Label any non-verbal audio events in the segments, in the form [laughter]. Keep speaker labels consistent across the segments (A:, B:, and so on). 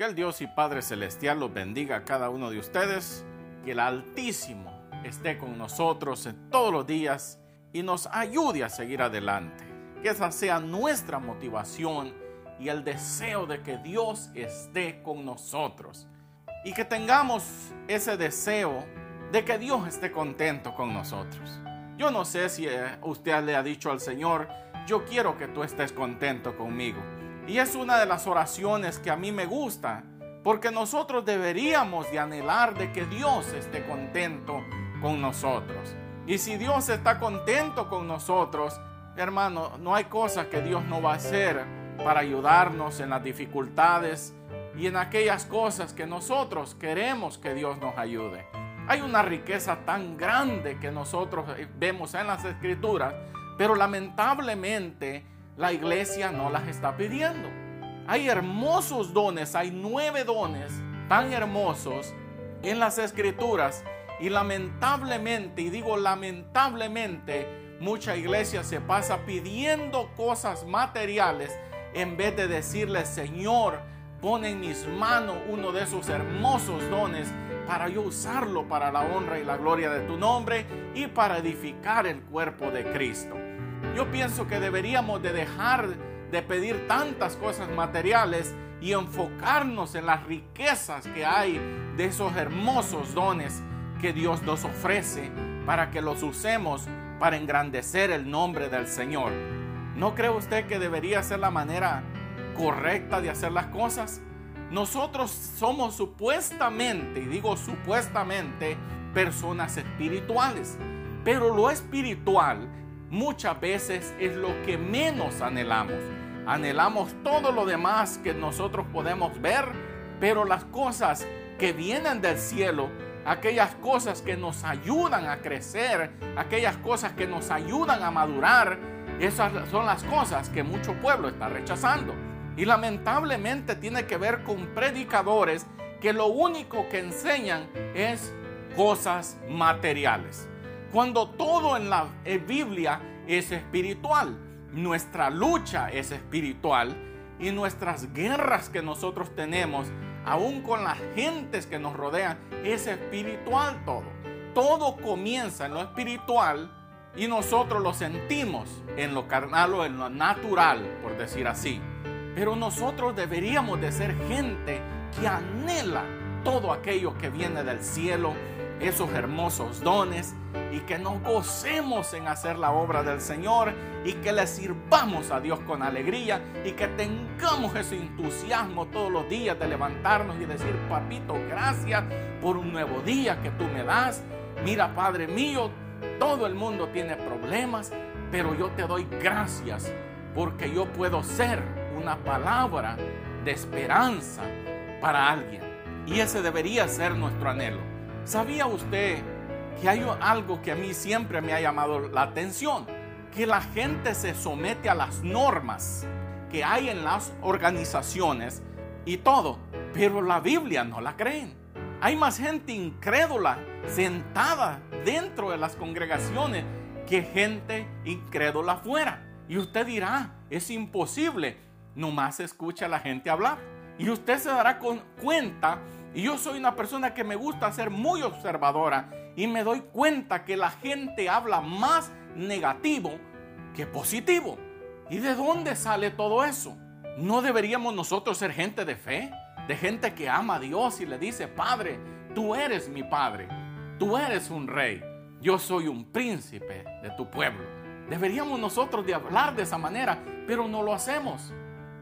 A: Que el Dios y Padre Celestial los bendiga a cada uno de ustedes. Que el Altísimo esté con nosotros en todos los días y nos ayude a seguir adelante. Que esa sea nuestra motivación y el deseo de que Dios esté con nosotros. Y que tengamos ese deseo de que Dios esté contento con nosotros. Yo no sé si eh, usted le ha dicho al Señor, yo quiero que tú estés contento conmigo. Y es una de las oraciones que a mí me gusta, porque nosotros deberíamos de anhelar de que Dios esté contento con nosotros. Y si Dios está contento con nosotros, hermano, no hay cosa que Dios no va a hacer para ayudarnos en las dificultades y en aquellas cosas que nosotros queremos que Dios nos ayude. Hay una riqueza tan grande que nosotros vemos en las escrituras, pero lamentablemente la iglesia no las está pidiendo. Hay hermosos dones, hay nueve dones tan hermosos en las escrituras y lamentablemente, y digo lamentablemente, mucha iglesia se pasa pidiendo cosas materiales en vez de decirle, Señor, pon en mis manos uno de esos hermosos dones para yo usarlo para la honra y la gloria de tu nombre y para edificar el cuerpo de Cristo. Yo pienso que deberíamos de dejar de pedir tantas cosas materiales y enfocarnos en las riquezas que hay de esos hermosos dones que Dios nos ofrece para que los usemos para engrandecer el nombre del Señor. ¿No cree usted que debería ser la manera correcta de hacer las cosas? Nosotros somos supuestamente, y digo supuestamente, personas espirituales, pero lo espiritual muchas veces es lo que menos anhelamos. Anhelamos todo lo demás que nosotros podemos ver, pero las cosas que vienen del cielo aquellas cosas que nos ayudan a crecer, aquellas cosas que nos ayudan a madurar, esas son las cosas que mucho pueblo está rechazando. Y lamentablemente tiene que ver con predicadores que lo único que enseñan es cosas materiales. Cuando todo en la Biblia es espiritual, nuestra lucha es espiritual y nuestras guerras que nosotros tenemos aún con las gentes que nos rodean, es espiritual todo. Todo comienza en lo espiritual y nosotros lo sentimos en lo carnal o en lo natural, por decir así. Pero nosotros deberíamos de ser gente que anhela todo aquello que viene del cielo, esos hermosos dones y que nos gocemos en hacer la obra del Señor y que le sirvamos a Dios con alegría y que tengamos ese entusiasmo todos los días de levantarnos y decir, papito, gracias por un nuevo día que tú me das. Mira, Padre mío, todo el mundo tiene problemas, pero yo te doy gracias porque yo puedo ser una palabra de esperanza para alguien. Y ese debería ser nuestro anhelo. ¿Sabía usted que hay algo que a mí siempre me ha llamado la atención? Que la gente se somete a las normas que hay en las organizaciones y todo, pero la Biblia no la creen. Hay más gente incrédula sentada dentro de las congregaciones que gente incrédula afuera. Y usted dirá, es imposible. Nomás escucha a la gente hablar. Y usted se dará cuenta y yo soy una persona que me gusta ser muy observadora y me doy cuenta que la gente habla más negativo que positivo. ¿Y de dónde sale todo eso? ¿No deberíamos nosotros ser gente de fe? De gente que ama a Dios y le dice, Padre, tú eres mi Padre, tú eres un rey, yo soy un príncipe de tu pueblo. Deberíamos nosotros de hablar de esa manera, pero no lo hacemos.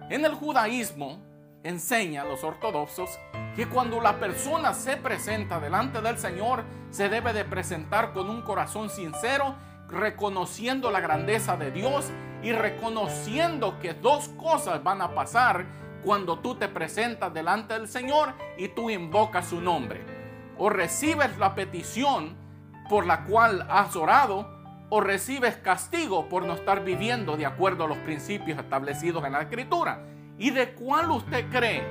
A: En el judaísmo enseña a los ortodoxos que cuando la persona se presenta delante del Señor, se debe de presentar con un corazón sincero, reconociendo la grandeza de Dios y reconociendo que dos cosas van a pasar cuando tú te presentas delante del Señor y tú invocas su nombre. O recibes la petición por la cual has orado, o recibes castigo por no estar viviendo de acuerdo a los principios establecidos en la Escritura. ¿Y de cuál usted cree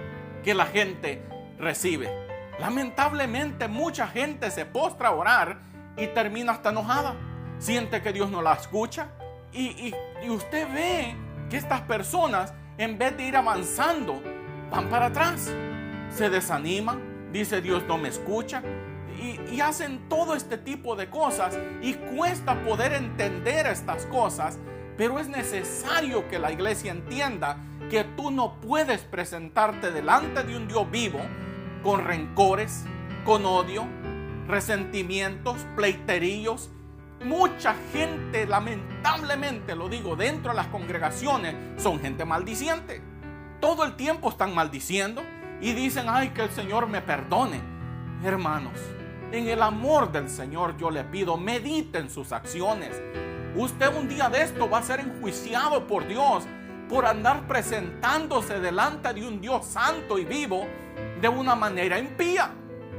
A: que la gente recibe. Lamentablemente mucha gente se postra a orar y termina hasta enojada. Siente que Dios no la escucha. Y, usted ve que estas personas, en vez de ir avanzando, van para atrás. se desaniman, dice Dios no me escucha. Y, y, hacen todo este tipo de cosas y cuesta poder entender estas cosas, pero es necesario que la iglesia entienda que tú no puedes presentarte delante de un Dios vivo con rencores, con odio, resentimientos, pleiterillos. Mucha gente, lamentablemente lo digo, dentro de las congregaciones son gente maldiciente. Todo el tiempo están maldiciendo y dicen, ay, que el Señor me perdone. Hermanos, en el amor del Señor yo le pido, mediten sus acciones. Usted un día de esto va a ser enjuiciado por Dios por andar presentándose delante de un Dios santo y vivo de una manera impía.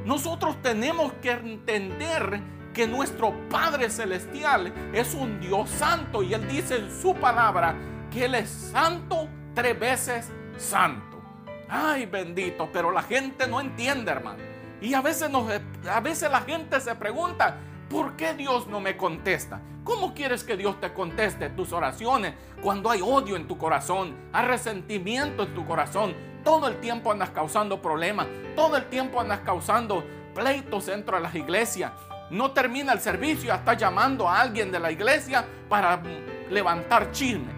A: Nosotros tenemos que entender que nuestro Padre Celestial es un Dios santo y Él dice en su palabra que Él es santo tres veces santo. Ay, bendito, pero la gente no entiende, hermano. Y a veces, nos, a veces la gente se pregunta, ¿por qué Dios no me contesta? ¿Cómo quieres que Dios te conteste tus oraciones cuando hay odio en tu corazón, hay resentimiento en tu corazón? Todo el tiempo andas causando problemas, todo el tiempo andas causando pleitos dentro de las iglesias. No termina el servicio, está llamando a alguien de la iglesia para levantar chisme.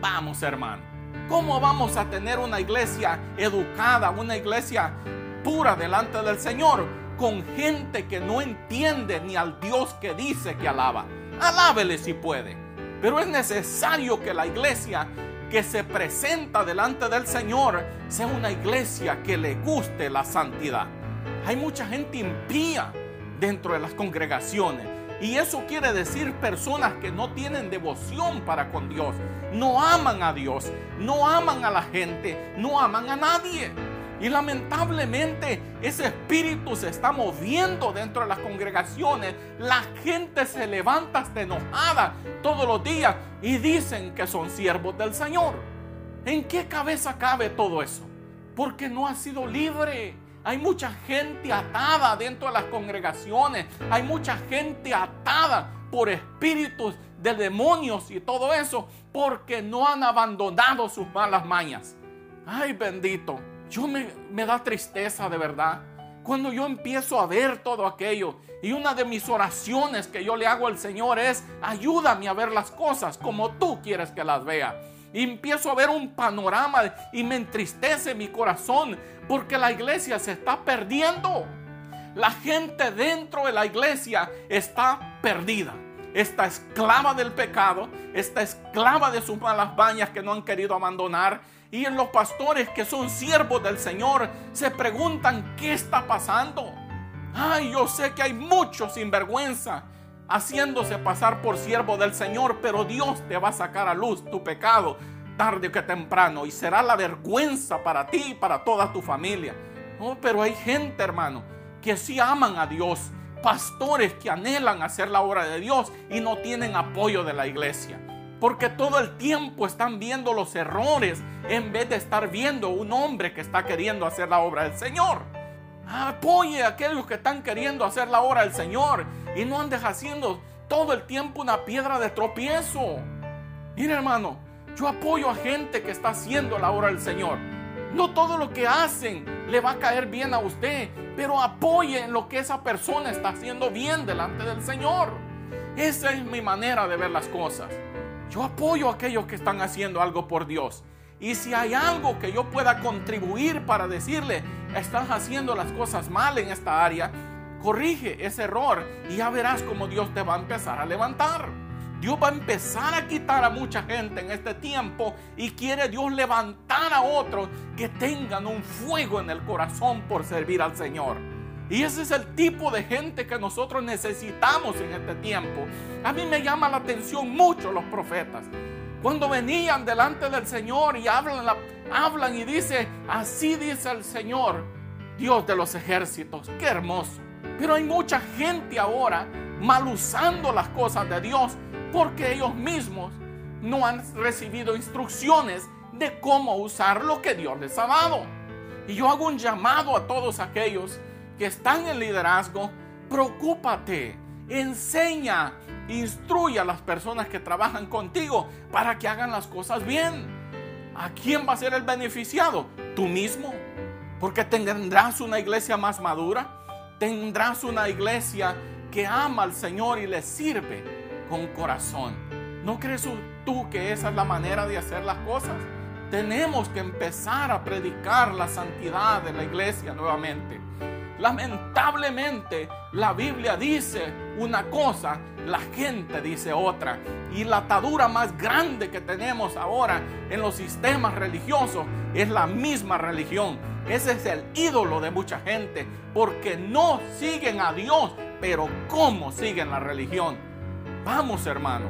A: Vamos, hermano. ¿Cómo vamos a tener una iglesia educada, una iglesia pura delante del Señor con gente que no entiende ni al Dios que dice que alaba? Alábele si puede. Pero es necesario que la iglesia que se presenta delante del Señor sea una iglesia que le guste la santidad. Hay mucha gente impía dentro de las congregaciones. Y eso quiere decir personas que no tienen devoción para con Dios. No aman a Dios, no aman a la gente, no aman a nadie. Y lamentablemente ese espíritu se está moviendo dentro de las congregaciones. La gente se levanta hasta enojada todos los días y dicen que son siervos del Señor. ¿En qué cabeza cabe todo eso? Porque no ha sido libre. Hay mucha gente atada dentro de las congregaciones. Hay mucha gente atada por espíritus de demonios y todo eso porque no han abandonado sus malas mañas. Ay bendito yo me, da tristeza de verdad. Cuando yo empiezo a ver todo aquello y una de mis oraciones que yo le hago al Señor es, ayúdame a ver las cosas como tú quieres que las vea. Y empiezo a ver un panorama y me entristece mi corazón porque la iglesia se está perdiendo. La gente dentro de la iglesia está perdida. Está esclava del pecado, está esclava de sus malas bañas que no han querido abandonar y en los pastores que son siervos del Señor se preguntan qué está pasando. Ay, yo sé que hay muchos sinvergüenza haciéndose pasar por siervo del Señor, pero Dios te va a sacar a luz tu pecado tarde que temprano y será la vergüenza para ti y para toda tu familia. No, pero hay gente, hermano, que sí aman a Dios, pastores que anhelan hacer la obra de Dios y no tienen apoyo de la iglesia. Porque todo el tiempo están viendo los errores en vez de estar viendo un hombre que está queriendo hacer la obra del Señor. Apoye a aquellos que están queriendo hacer la obra del Señor y no andes haciendo todo el tiempo una piedra de tropiezo. Mire hermano, yo apoyo a gente que está haciendo la obra del Señor. No todo lo que hacen le va a caer bien a usted, pero apoye en lo que esa persona está haciendo bien delante del Señor. Esa es mi manera de ver las cosas. Yo apoyo a aquellos que están haciendo algo por Dios. Y si hay algo que yo pueda contribuir para decirle, estás haciendo las cosas mal en esta área, corrige ese error y ya verás cómo Dios te va a empezar a levantar. Dios va a empezar a quitar a mucha gente en este tiempo y quiere Dios levantar a otros que tengan un fuego en el corazón por servir al Señor. Y ese es el tipo de gente que nosotros necesitamos en este tiempo. A mí me llama la atención mucho los profetas. Cuando venían delante del Señor y hablan, y dice, así dice el Señor, Dios de los ejércitos. Qué hermoso. Pero hay mucha gente ahora mal usando las cosas de Dios porque ellos mismos no han recibido instrucciones de cómo usar lo que Dios les ha dado. Y yo hago un llamado a todos aquellos que están en liderazgo, preocúpate, enseña, instruye a las personas que trabajan contigo para que hagan las cosas bien. ¿A quién va a ser el beneficiado? Tú mismo. Porque tendrás una iglesia más madura, tendrás una iglesia que ama al Señor y le sirve con corazón. ¿No crees tú que esa es la manera de hacer las cosas? Tenemos que empezar a predicar la santidad de la iglesia nuevamente. Lamentablemente, la Biblia dice una cosa, la gente dice otra. Y la atadura más grande que tenemos ahora en los sistemas religiosos es la misma religión. Ese es el ídolo de mucha gente, porque no siguen a Dios, pero ¿cómo siguen la religión? Vamos, hermano.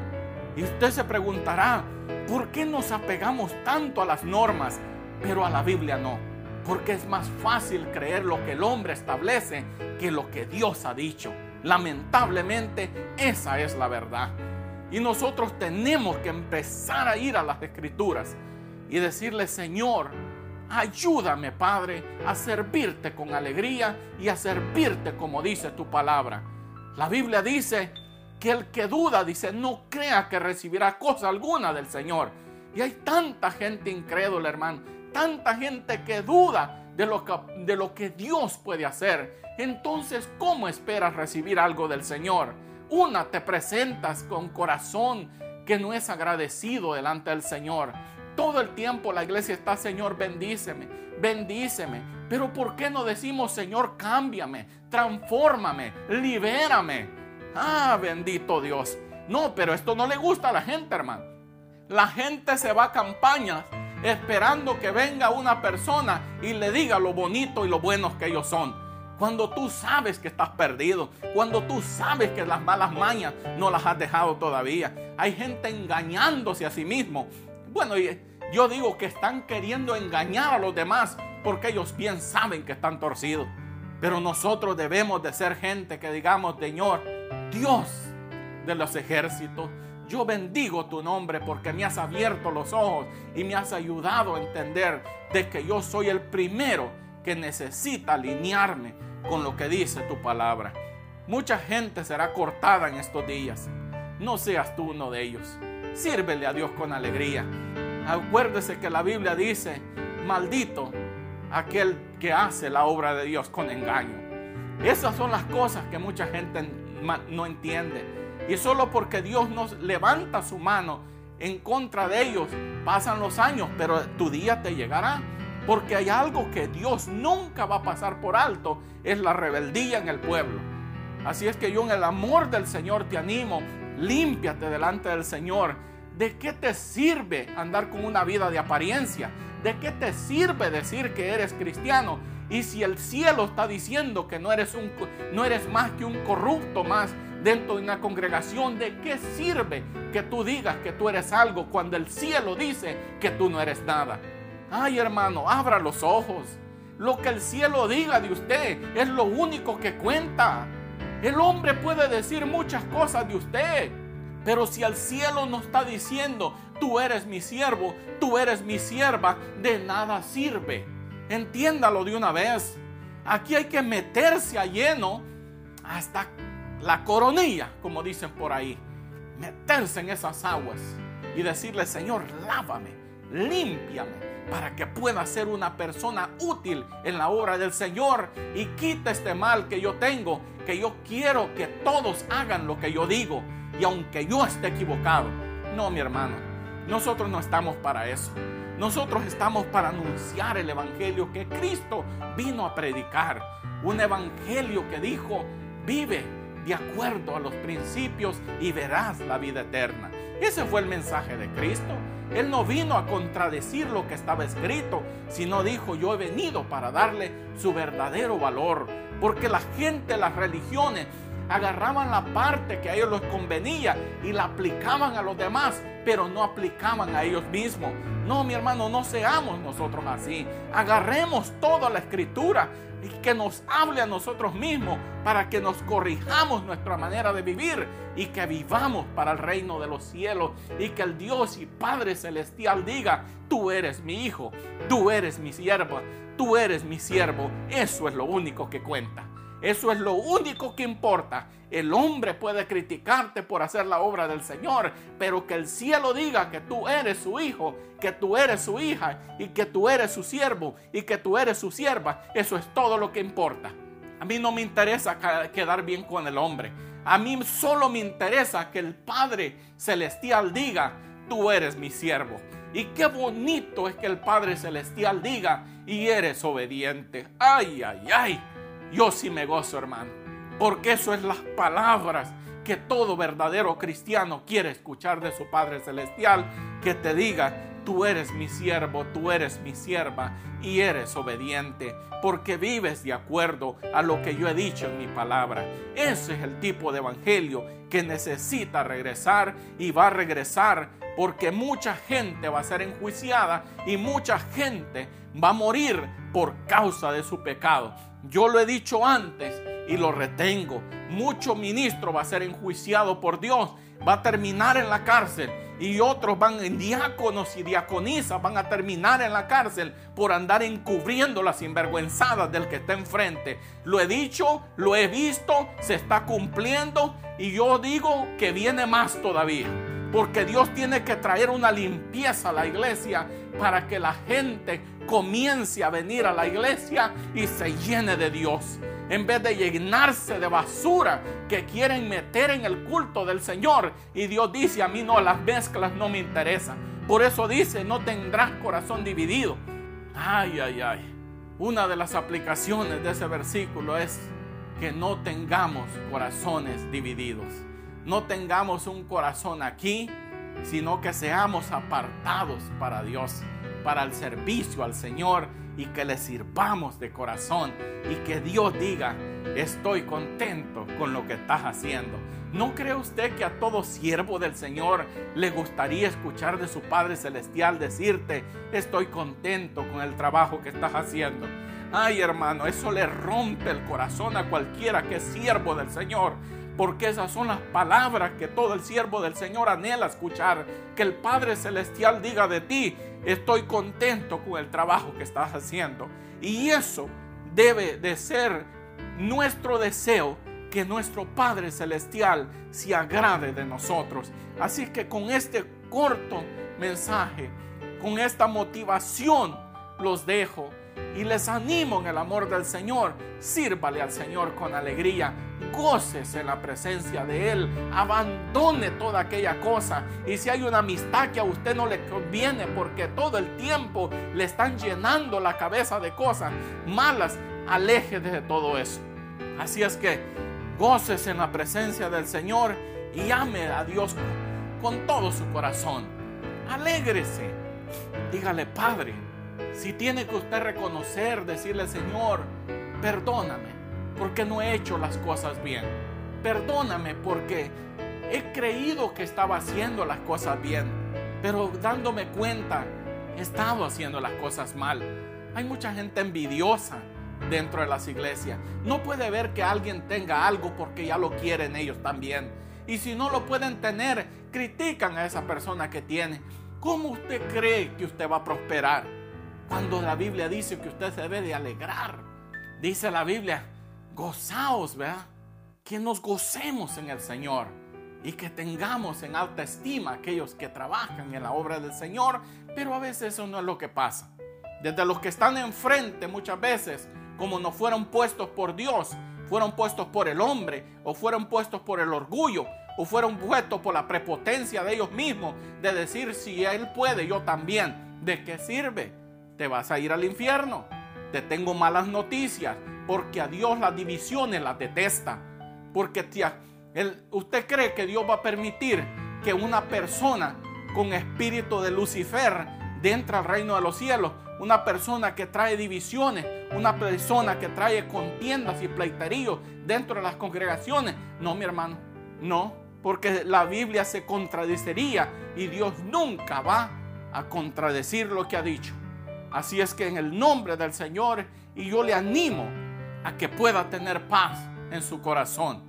A: Y usted se preguntará, ¿por qué nos apegamos tanto a las normas, pero a la Biblia no? Porque es más fácil creer lo que el hombre establece que lo que Dios ha dicho. Lamentablemente, esa es la verdad. Y nosotros tenemos que empezar a ir a las escrituras y decirle, Señor, ayúdame, Padre, a servirte con alegría y a servirte como dice tu palabra. La Biblia dice que el que duda, dice, no crea que recibirá cosa alguna del Señor. Y hay tanta gente incrédula, hermano tanta gente que duda de lo que, de lo que Dios puede hacer. Entonces, ¿cómo esperas recibir algo del Señor? Una, te presentas con corazón que no es agradecido delante del Señor. Todo el tiempo la iglesia está, Señor, bendíceme, bendíceme. Pero ¿por qué no decimos, Señor, cámbiame, transfórmame, libérame? Ah, bendito Dios. No, pero esto no le gusta a la gente, hermano. La gente se va a campañas esperando que venga una persona y le diga lo bonito y lo buenos que ellos son. Cuando tú sabes que estás perdido, cuando tú sabes que las malas mañas no las has dejado todavía. Hay gente engañándose a sí mismo. Bueno, yo digo que están queriendo engañar a los demás porque ellos bien saben que están torcidos. Pero nosotros debemos de ser gente que digamos, Señor, Dios de los ejércitos, yo bendigo tu nombre porque me has abierto los ojos y me has ayudado a entender de que yo soy el primero que necesita alinearme con lo que dice tu palabra. Mucha gente será cortada en estos días. No seas tú uno de ellos. Sírvele a Dios con alegría. Acuérdese que la Biblia dice, maldito aquel que hace la obra de Dios con engaño. Esas son las cosas que mucha gente no entiende. Y solo porque Dios nos levanta su mano en contra de ellos, pasan los años, pero tu día te llegará. Porque hay algo que Dios nunca va a pasar por alto, es la rebeldía en el pueblo. Así es que yo en el amor del Señor te animo, límpiate delante del Señor. ¿De qué te sirve andar con una vida de apariencia? ¿De qué te sirve decir que eres cristiano? Y si el cielo está diciendo que no eres, un, no eres más que un corrupto más dentro de una congregación, ¿de qué sirve que tú digas que tú eres algo cuando el cielo dice que tú no eres nada? Ay hermano, abra los ojos. Lo que el cielo diga de usted es lo único que cuenta. El hombre puede decir muchas cosas de usted, pero si el cielo no está diciendo, tú eres mi siervo, tú eres mi sierva, de nada sirve. Entiéndalo de una vez. Aquí hay que meterse a lleno hasta la coronilla, como dicen por ahí. Meterse en esas aguas y decirle, Señor, lávame, límpiame, para que pueda ser una persona útil en la obra del Señor y quita este mal que yo tengo, que yo quiero que todos hagan lo que yo digo. Y aunque yo esté equivocado, no, mi hermano, nosotros no estamos para eso. Nosotros estamos para anunciar el Evangelio que Cristo vino a predicar. Un Evangelio que dijo, vive de acuerdo a los principios y verás la vida eterna. Ese fue el mensaje de Cristo. Él no vino a contradecir lo que estaba escrito, sino dijo, yo he venido para darle su verdadero valor. Porque la gente, las religiones, agarraban la parte que a ellos les convenía y la aplicaban a los demás, pero no aplicaban a ellos mismos. No, mi hermano, no seamos nosotros así. Agarremos toda la escritura y que nos hable a nosotros mismos para que nos corrijamos nuestra manera de vivir y que vivamos para el reino de los cielos y que el Dios y Padre Celestial diga, tú eres mi hijo, tú eres mi siervo, tú eres mi siervo. Eso es lo único que cuenta. Eso es lo único que importa. El hombre puede criticarte por hacer la obra del Señor, pero que el cielo diga que tú eres su hijo, que tú eres su hija y que tú eres su siervo y que tú eres su sierva, eso es todo lo que importa. A mí no me interesa quedar bien con el hombre. A mí solo me interesa que el Padre Celestial diga, tú eres mi siervo. Y qué bonito es que el Padre Celestial diga, y eres obediente. Ay, ay, ay. Yo sí me gozo, hermano. Porque eso es las palabras que todo verdadero cristiano quiere escuchar de su Padre Celestial. Que te diga, tú eres mi siervo, tú eres mi sierva y eres obediente porque vives de acuerdo a lo que yo he dicho en mi palabra. Ese es el tipo de evangelio que necesita regresar y va a regresar porque mucha gente va a ser enjuiciada y mucha gente va a morir por causa de su pecado. Yo lo he dicho antes y lo retengo. Mucho ministro va a ser enjuiciado por Dios, va a terminar en la cárcel y otros van en diáconos y diaconisas van a terminar en la cárcel por andar encubriendo las sinvergüenzadas del que está enfrente. Lo he dicho, lo he visto, se está cumpliendo y yo digo que viene más todavía. Porque Dios tiene que traer una limpieza a la iglesia para que la gente comience a venir a la iglesia y se llene de Dios. En vez de llenarse de basura que quieren meter en el culto del Señor. Y Dios dice, a mí no, las mezclas no me interesan. Por eso dice, no tendrás corazón dividido. Ay, ay, ay. Una de las aplicaciones de ese versículo es que no tengamos corazones divididos no tengamos un corazón aquí, sino que seamos apartados para Dios, para el servicio al Señor y que le sirvamos de corazón y que Dios diga, estoy contento con lo que estás haciendo. ¿No cree usted que a todo siervo del Señor le gustaría escuchar de su Padre Celestial decirte, estoy contento con el trabajo que estás haciendo? Ay hermano, eso le rompe el corazón a cualquiera que es siervo del Señor porque esas son las palabras que todo el siervo del Señor anhela escuchar. Que el Padre Celestial diga de ti, estoy contento con el trabajo que estás haciendo. Y eso debe de ser nuestro deseo, que nuestro Padre Celestial se agrade de nosotros. Así que con este corto mensaje, con esta motivación, los dejo y les animo en el amor del Señor. Sírvale al Señor con alegría. Gócese en la presencia de Él. Abandone toda aquella cosa. Y si hay una amistad que a usted no le conviene porque todo el tiempo le están llenando la cabeza de cosas malas, aléjese de todo eso. Así es que gócese en la presencia del Señor y ame a Dios con todo su corazón. Alégrese. Dígale, Padre, si tiene que usted reconocer, decirle, Señor, perdóname porque no he hecho las cosas bien. Perdóname porque he creído que estaba haciendo las cosas bien, pero dándome cuenta, he estado haciendo las cosas mal. Hay mucha gente envidiosa dentro de las iglesias. No puede ver que alguien tenga algo porque ya lo quieren ellos también. Y si no lo pueden tener, critican a esa persona que tiene. ¿Cómo usted cree que usted va a prosperar? Cuando la Biblia dice que usted se debe de alegrar, dice la Biblia, gozaos, ¿verdad? Que nos gocemos en el Señor y que tengamos en alta estima aquellos que trabajan en la obra del Señor, pero a veces eso no es lo que pasa. Desde los que están enfrente muchas veces, como no fueron puestos por Dios, fueron puestos por el hombre o fueron puestos por el orgullo o fueron puestos por la prepotencia de ellos mismos de decir si Él puede, yo también. ¿De qué sirve? Te vas a ir al infierno. Te tengo malas noticias, porque a Dios las divisiones las detesta. Porque tía, usted cree que Dios va a permitir que una persona con espíritu de Lucifer entre al reino de los cielos. Una persona que trae divisiones, una persona que trae contiendas y pleiteríos dentro de las congregaciones. No, mi hermano, no, porque la Biblia se contradeciría y Dios nunca va a contradecir lo que ha dicho. Así es que en el nombre del Señor y yo le animo a que pueda tener paz en su corazón.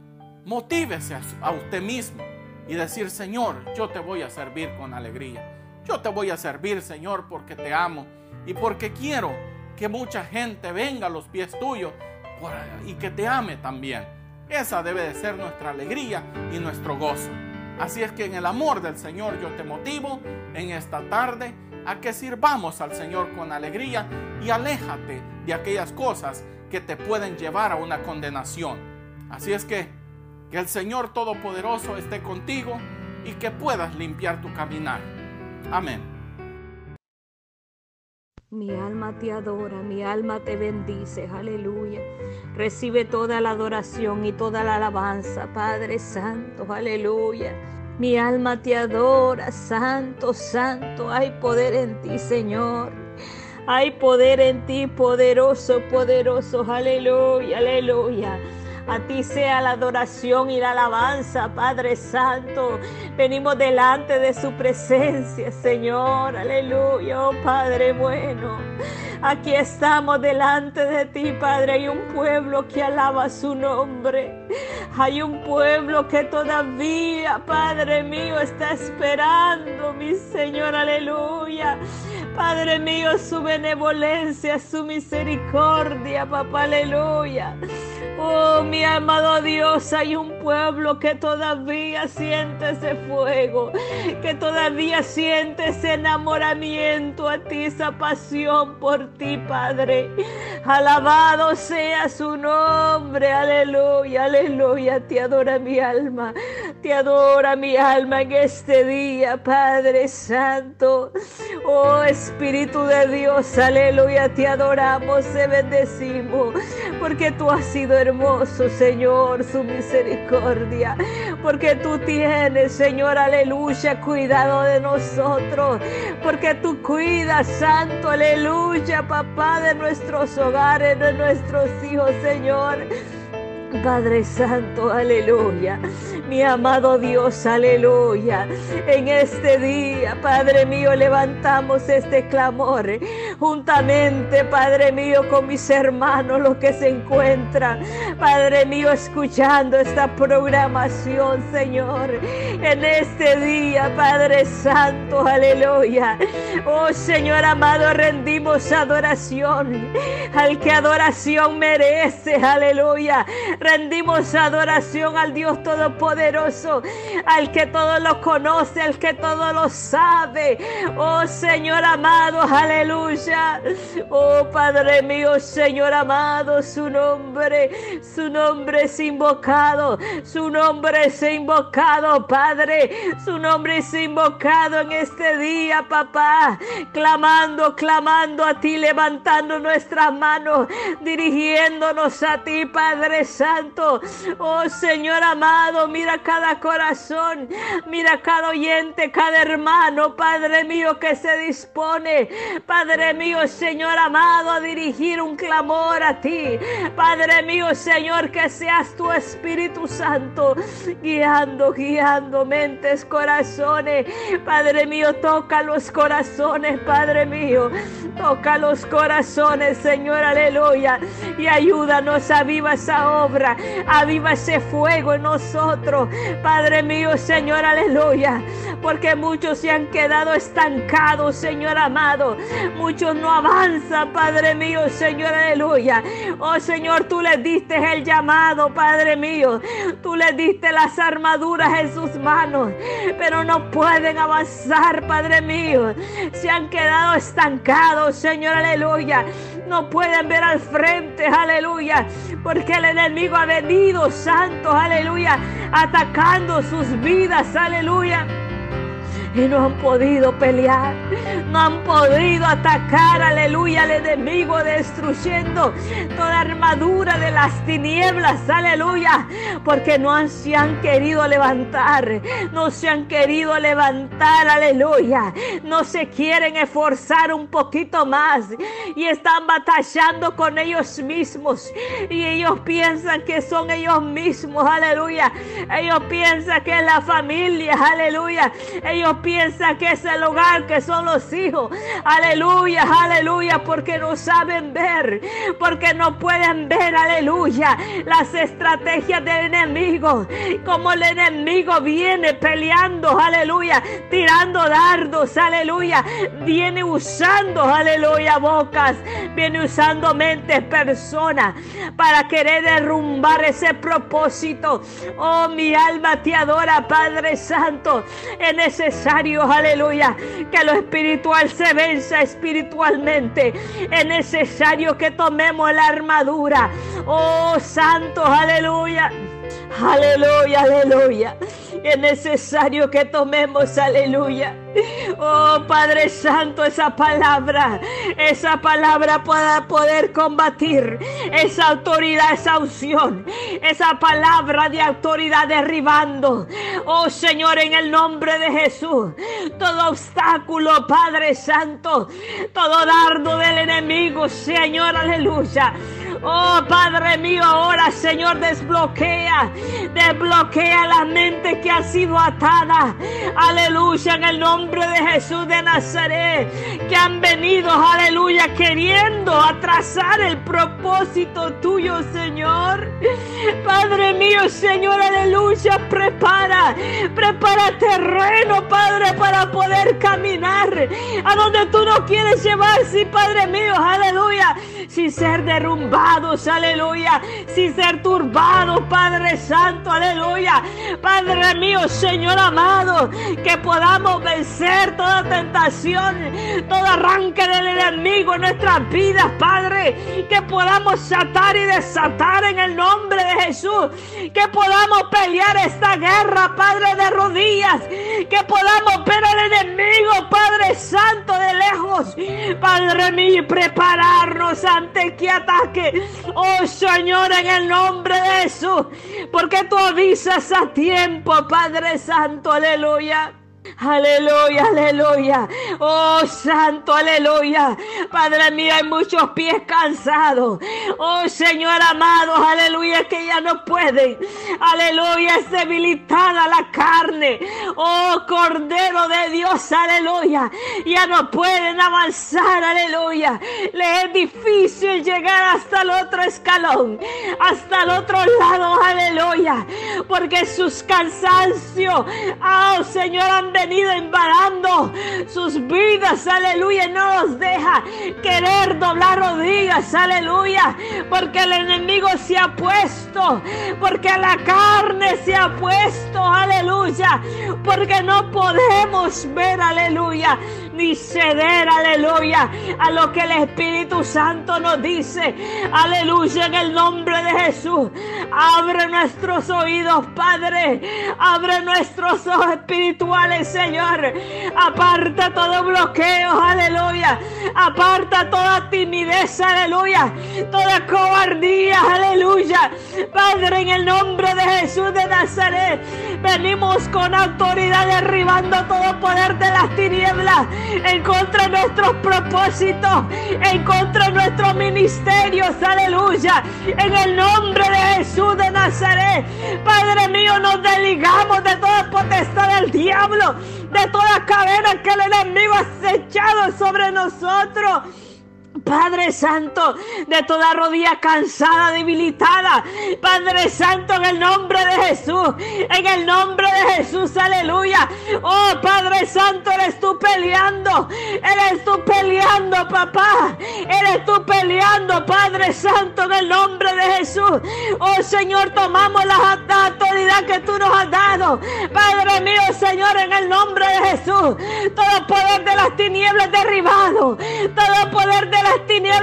A: Motívese a usted mismo y decir, Señor, yo te voy a servir con alegría. Yo te voy a servir, Señor, porque te amo y porque quiero que mucha gente venga a los pies tuyos y que te ame también. Esa debe de ser nuestra alegría y nuestro gozo. Así es que en el amor del Señor yo te motivo en esta tarde a que sirvamos al Señor con alegría y aléjate de aquellas cosas que te pueden llevar a una condenación. Así es que que el Señor Todopoderoso esté contigo y que puedas limpiar tu caminar. Amén.
B: Mi alma te adora, mi alma te bendice, aleluya. Recibe toda la adoración y toda la alabanza, Padre Santo, aleluya. Mi alma te adora, Santo, Santo, hay poder en ti, Señor. Hay poder en ti, poderoso, poderoso, aleluya, aleluya. A ti sea la adoración y la alabanza, Padre Santo. Venimos delante de su presencia, Señor. Aleluya, oh Padre bueno. Aquí estamos delante de ti, Padre. Hay un pueblo que alaba su nombre. Hay un pueblo que todavía, Padre mío, está esperando, mi Señor. Aleluya. Padre mío, su benevolencia, su misericordia, papá. Aleluya. Oh, mi amado Dios, hay un pueblo que todavía siente ese fuego, que todavía siente ese enamoramiento a ti, esa pasión por ti, Padre. Alabado sea su nombre, aleluya, aleluya. Te adora mi alma, te adora mi alma en este día, Padre Santo. Oh Espíritu de Dios, aleluya, te adoramos, te bendecimos, porque tú has sido hermoso, Señor, su misericordia, porque tú tienes, Señor, aleluya, cuidado de nosotros, porque tú cuidas, Santo, aleluya, papá, de nuestros hogares, de nuestros hijos, Señor. Padre Santo, aleluya. Mi amado Dios, aleluya. En este día, Padre mío, levantamos este clamor juntamente, Padre mío, con mis hermanos, los que se encuentran, Padre mío, escuchando esta programación, Señor. En este día, Padre Santo, aleluya. Oh Señor amado, rendimos adoración al que adoración merece, aleluya Rendimos adoración al Dios Todopoderoso, al que todo lo conoce, al que todo lo sabe. Oh Señor amado, aleluya. Oh Padre mío, Señor amado, su nombre, su nombre es invocado, su nombre es invocado, Padre, su nombre es invocado en este día, papá, clamando, clamando a ti, levantando nuestras manos, dirigiéndonos a ti, Padre Santo. Oh Señor amado, mira cada corazón, mira cada oyente, cada hermano, Padre mío, que se dispone, Padre mío, Señor amado, a dirigir un clamor a ti. Padre mío, Señor, que seas tu Espíritu Santo guiando, guiando mentes, corazones. Padre mío, toca los corazones, Padre mío, toca los corazones, Señor, aleluya, y ayúdanos a viva esa obra Aviva ese fuego en nosotros. Padre mío, Señor, aleluya. Porque muchos se han quedado estancados, Señor amado. Muchos no avanzan, Padre mío, Señor, aleluya. Oh Señor, tú les diste el llamado, Padre mío. Tú les diste las armaduras en sus manos. Pero no pueden avanzar, Padre mío. Se han quedado estancados, Señor, aleluya. No pueden ver al frente, aleluya. Porque el enemigo ha venido, santo, aleluya, atacando sus vidas, aleluya y no han podido pelear, no han podido atacar, aleluya, al enemigo destruyendo toda armadura de las tinieblas, aleluya, porque no se han querido levantar, no se han querido levantar, aleluya, no se quieren esforzar un poquito más y están batallando con ellos mismos y ellos piensan que son ellos mismos, aleluya, ellos piensan que es la familia, aleluya, ellos piensa que es el hogar, que son los hijos. Aleluya, aleluya, porque no saben ver, porque no pueden ver, aleluya, las estrategias del enemigo. Como el enemigo viene peleando, aleluya, tirando dardos, aleluya, viene usando, aleluya, bocas, viene usando mentes, personas, para querer derrumbar ese propósito. Oh, mi alma te adora, Padre Santo. Es necesario, aleluya, que lo espiritual se venza espiritualmente. Es necesario que tomemos la armadura. Oh, Santo, aleluya. Aleluya, aleluya. Es necesario que tomemos, aleluya. Oh Padre Santo, esa palabra, esa palabra para poder combatir esa autoridad, esa unción, esa palabra de autoridad derribando. Oh Señor, en el nombre de Jesús, todo obstáculo, Padre Santo, todo dardo del enemigo, Señor, aleluya Oh Padre mío, ahora Señor, desbloquea, desbloquea la mente que ha sido atada. Aleluya, en el nombre de Jesús de Nazaret, que han venido, aleluya, queriendo atrasar el propósito tuyo, Señor. Padre mío, Señor, aleluya, prepara, prepara terreno, Padre, para poder caminar a donde tú no quieres llevar, sí, Padre mío, aleluya, sin ser derrumbado aleluya, sin ser turbados, Padre Santo, aleluya. Padre mío, Señor amado, que podamos vencer toda tentación, todo arranque del enemigo en nuestras vidas, Padre. Que podamos atar y desatar en el nombre de Jesús. Que podamos pelear esta guerra, Padre, de rodillas. Que podamos ver al enemigo, Padre Santo, de lejos. Padre mío, prepararnos ante que ataque Oh Señor, en el nombre de Jesús. Porque tú avisas a tiempo, Padre Santo. Aleluya. Aleluya, aleluya. Oh, santo, aleluya. Padre mío, hay muchos pies cansados. Oh, Señor amado, aleluya, que ya no pueden. Aleluya, es debilitada la carne. Oh, Cordero de Dios, aleluya. Ya no pueden avanzar, aleluya. Le es difícil llegar hasta el otro escalón, hasta el otro lado, aleluya. Porque sus cansancios, oh, Señor, han venido embarando sus vidas, aleluya, no los deja querer doblar rodillas, aleluya, porque el enemigo se ha puesto, porque la carne se ha puesto, aleluya, porque no podemos ver, aleluya, ni ceder, aleluya, a lo que el Espíritu Santo nos dice, aleluya, en el nombre de Jesús. Abre nuestros oídos, Padre, abre nuestros ojos espirituales, Señor. Aparta todo bloqueo, aleluya. Aparta toda timidez, aleluya. Toda cobardía, aleluya. Padre, en el nombre de Jesús de Nazaret, venimos con autoridad derribando todo poder de las tinieblas en contra de nuestros propósitos, en contra de nuestros ministerios, aleluya. En el nombre de Jesús de Nazaret, Padre mío, nos desligamos de toda potestad del diablo, de toda cadena que el enemigo ha echado sobre nosotros. Padre Santo, de toda rodilla cansada, debilitada. Padre Santo, en el nombre de Jesús, en el nombre de Jesús, aleluya. Oh Padre Santo, eres tú peleando, eres tú peleando, papá. Eres tú peleando, Padre Santo, en el nombre de Jesús. Oh Señor, tomamos la, autoridad que tú nos has dado. Padre mío, Señor, en el nombre de Jesús. Todo poder de las tinieblas derribado. Todo poder de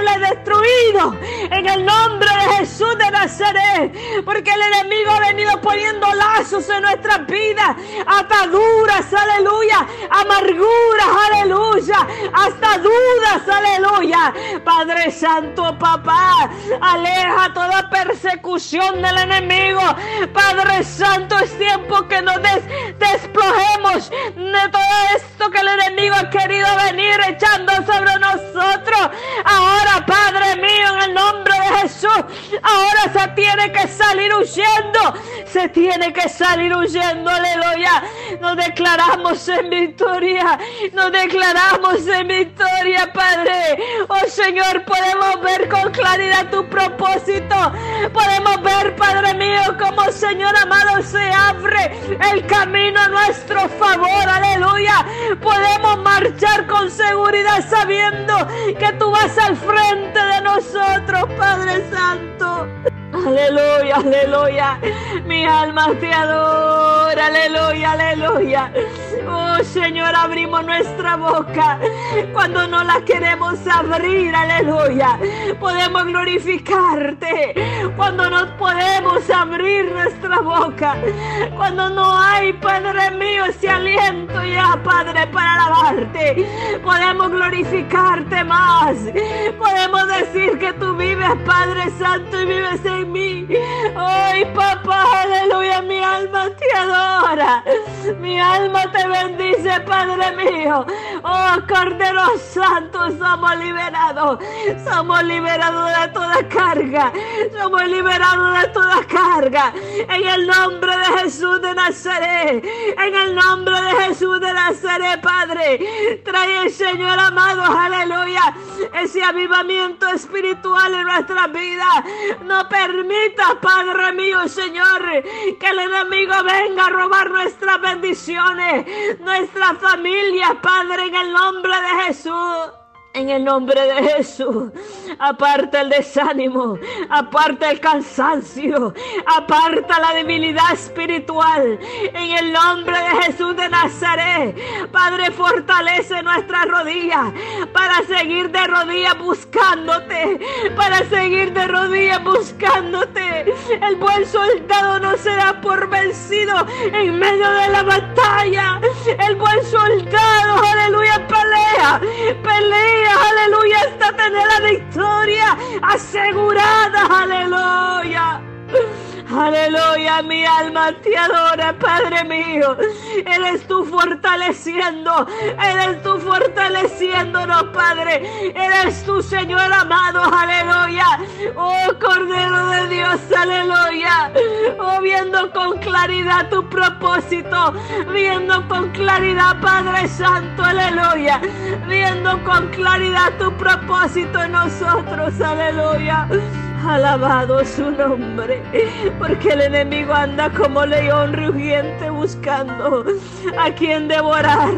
B: las destruido en el nombre de Jesús de Nazaret. Porque el enemigo ha venido poniendo lazos en nuestras vidas, ataduras, aleluya, amarguras, aleluya, hasta dudas, aleluya. Padre Santo, papá, aleja toda persecución del enemigo. Padre Santo, es tiempo que nos des desplojemos de todo esto que el enemigo ha querido venir echando sobre nosotros. Ahora, Padre mío, en el nombre de Jesús, ahora aleluya, tiene que salir huyendo, se tiene que salir huyendo, aleluya. Nos declaramos en victoria, nos declaramos en victoria, Padre. Oh Señor, podemos ver con claridad tu propósito, podemos ver, Padre mío, como Señor amado se abre el camino a nuestro favor, aleluya. Podemos marchar con seguridad sabiendo que tú vas al frente de nosotros, Padre Santo. Aleluya, aleluya. Mi alma te adora. Aleluya, aleluya. Señor, abrimos nuestra boca cuando no la queremos abrir. Aleluya. Podemos glorificarte cuando no podemos abrir nuestra boca. Cuando no hay, Padre mío, ese aliento ya, Padre, para alabarte. Podemos glorificarte más. Podemos decir que tú vives, Padre Santo, y vives en mí. Ay, papá, aleluya, mi alma te adora. Mi alma te bendice, Padre mío. Oh, Cordero Santo, somos liberados. Somos liberados de toda carga. Somos liberados de toda carga. En el nombre de Jesús de Nazaret. En el nombre de Jesús de Nazaret, Padre. Trae, Señor amado, aleluya. Ese avivamiento espiritual en nuestra vida. No permita, Padre mío, Señor, que el enemigo venga a robar nuestras bendiciones, nuestra familia, Padre, en el nombre de Jesús. En el nombre de Jesús, aparta el desánimo, aparta el cansancio, aparta la debilidad espiritual. En el nombre de Jesús de Nazaret, Padre, fortalece nuestras rodillas para seguir de rodillas buscándote, para seguir de rodillas buscándote. El buen soldado no será por vencido en medio de la batalla. El buen soldado, aleluya, pelea, pelea aleluya, hasta tener la victoria asegurada, aleluya. Aleluya, mi alma te adora, Padre mío. Eres tú fortaleciendo, eres tú fortaleciéndonos, Padre. Eres tú, Señor amado, aleluya. Oh, Cordero de Dios, aleluya. Oh, viendo con claridad tu propósito, viendo con claridad, Padre Santo, aleluya. Viendo con claridad tu propósito en nosotros, aleluya. Alabado su nombre, porque el enemigo anda como león rugiente buscando a quien devorar,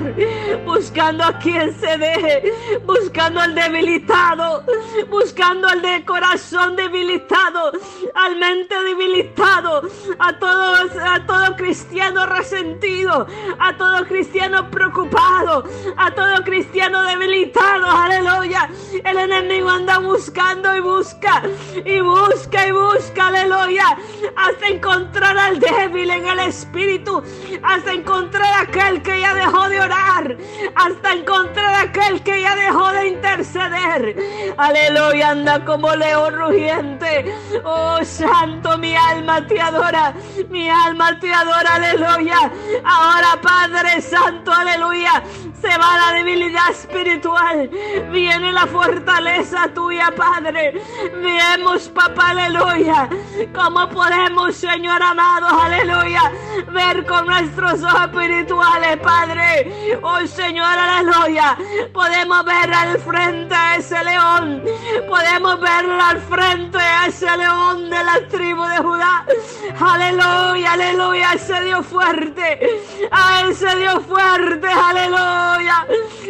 B: buscando a quien se deje, buscando al debilitado, buscando al de corazón debilitado, al mente debilitado, a todos, a todo cristiano resentido, a todo cristiano preocupado, a todo cristiano debilitado, aleluya. El enemigo anda buscando y busca y busca y busca, aleluya, hasta encontrar al débil en el espíritu, hasta encontrar aquel que ya dejó de orar, hasta encontrar aquel que ya dejó de interceder. Aleluya, anda como león rugiente. Oh, santo, mi alma te adora, mi alma te adora, aleluya. Ahora, Padre Santo, aleluya, se va la debilidad espiritual, viene la fortaleza tuya, Padre. Vemos, papá, aleluya. ¿Cómo podemos, Señor amado, aleluya, ver con nuestros ojos espirituales, Padre? Oh, Señor, aleluya. Podemos ver al frente a ese león. Podemos ver al frente a ese león de la tribu de Judá. Aleluya, aleluya. Ese Dios fuerte. A ese Dios fuerte, aleluya.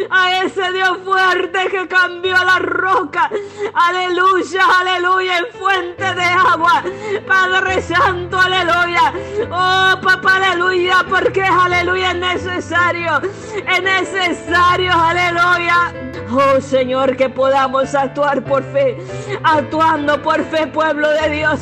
B: A ese Dios fuerte que cambió la roca. Aleluya, aleluya. En fuente de agua. Padre Santo, aleluya. Oh, papá, aleluya. Porque, aleluya, es necesario. Es necesario, aleluya. Oh Señor, que podamos actuar por fe, actuando por fe, pueblo de Dios.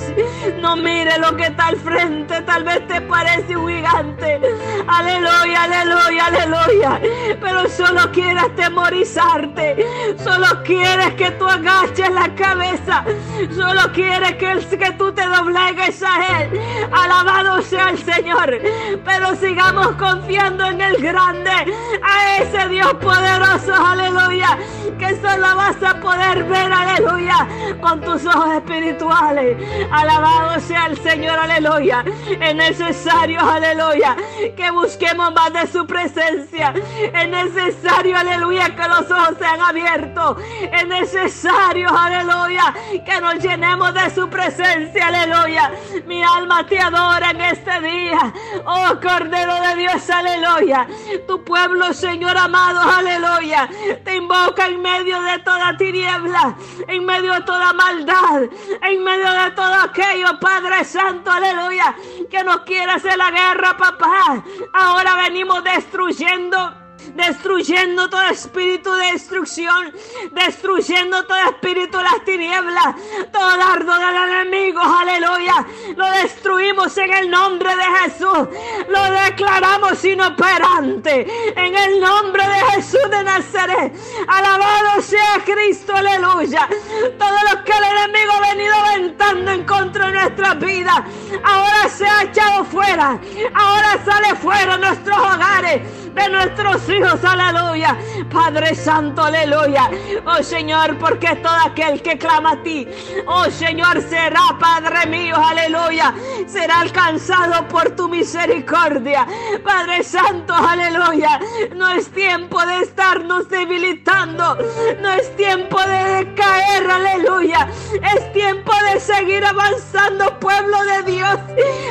B: No mire lo que está al frente, tal vez te parece un gigante. Aleluya, aleluya, aleluya. Pero solo quieres atemorizarte, solo quieres que tú agaches la cabeza, solo quieres que, que tú te doblegues a Él. Alabado sea el Señor. Pero sigamos confiando en el grande, a ese Dios poderoso, aleluya. Que solo vas a poder ver, aleluya, con tus ojos espirituales. Alabado sea el Señor, aleluya. Es necesario, aleluya, que busquemos más de su presencia. Es necesario, aleluya, que los ojos sean abiertos. Es necesario, aleluya, que nos llenemos de su presencia, aleluya. Mi alma te adora en este día. Oh Cordero de Dios, aleluya. Tu pueblo, Señor amado, aleluya. Te invoca en medio de toda tiniebla, en medio de toda maldad, en medio de todo aquello, Padre Santo, aleluya, que nos quiere hacer la guerra, papá. Ahora venimos destruyendo destruyendo todo espíritu de destrucción, destruyendo todo espíritu de las tinieblas, todo dardo del enemigo, aleluya. Lo destruimos en el nombre de Jesús, lo declaramos inoperante en el nombre de Jesús de Nazaret. Alabado sea Cristo, aleluya. Todo lo que el enemigo ha venido aventando en contra de nuestra vida, ahora se ha echado fuera, ahora sale fuera de nuestros hogares de nuestros hijos, aleluya. Padre Santo, aleluya. Oh Señor, porque todo aquel que clama a ti, oh Señor, será, Padre mío, aleluya. Será alcanzado por tu misericordia. Padre Santo, aleluya. No es tiempo de estarnos debilitando. No es tiempo de caer, aleluya. Es tiempo de seguir avanzando, pueblo de Dios.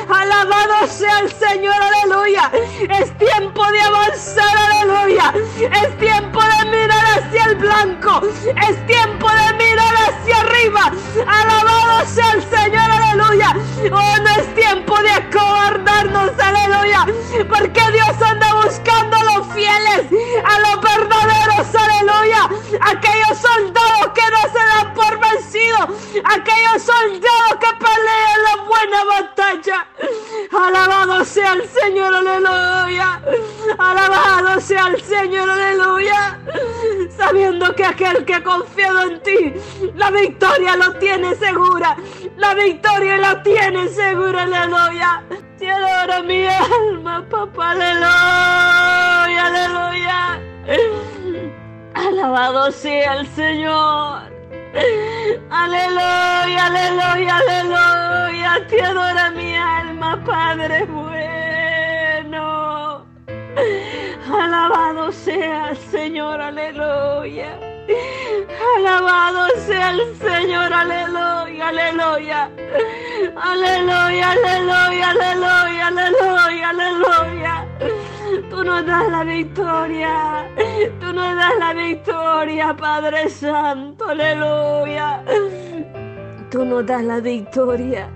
B: Alabado sea el Señor, aleluya. Es tiempo de avanzar aleluya. Es tiempo de mirar hacia el blanco. Es tiempo de mirar hacia arriba. Alabado sea el Señor, aleluya. Oh, no es tiempo de acobardarnos, aleluya. Porque Dios anda buscando a los fieles, a los verdaderos, aleluya. Aquellos soldados que no se dan por vencidos. Aquellos soldados que pelean la buena batalla. Alabado sea el Señor, aleluya. Sea el Señor, aleluya. Sabiendo que aquel que ha confiado en ti, la victoria lo tiene segura. La victoria la tiene segura, aleluya. Te adoro mi alma, papá, aleluya, aleluya. Alabado sea el Señor. Aleluya, aleluya, aleluya. Te adora mi alma, Padre bueno. Alabado sea el Señor, aleluya. Alabado sea el Señor, aleluya, aleluya. Aleluya, aleluya, aleluya, aleluya, aleluya. Tú nos das la victoria. Tú nos das la victoria, Padre Santo, aleluya. Tú nos das la victoria.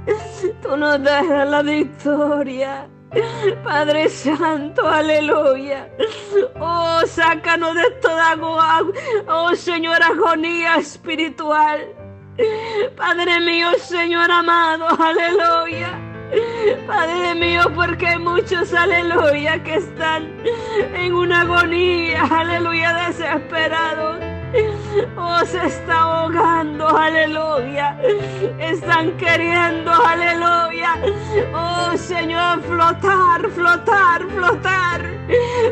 B: Tú nos das la victoria. [laughs] Padre Santo, aleluya. Oh, sácanos de toda. Oh, Señor, agonía espiritual. Padre mío, Señor amado, aleluya. Padre mío, porque hay muchos, aleluya, que están en una agonía, aleluya, desesperados. Oh, se está ahogando, aleluya. Están queriendo, aleluya. Oh, Señor, flotar, flotar, flotar.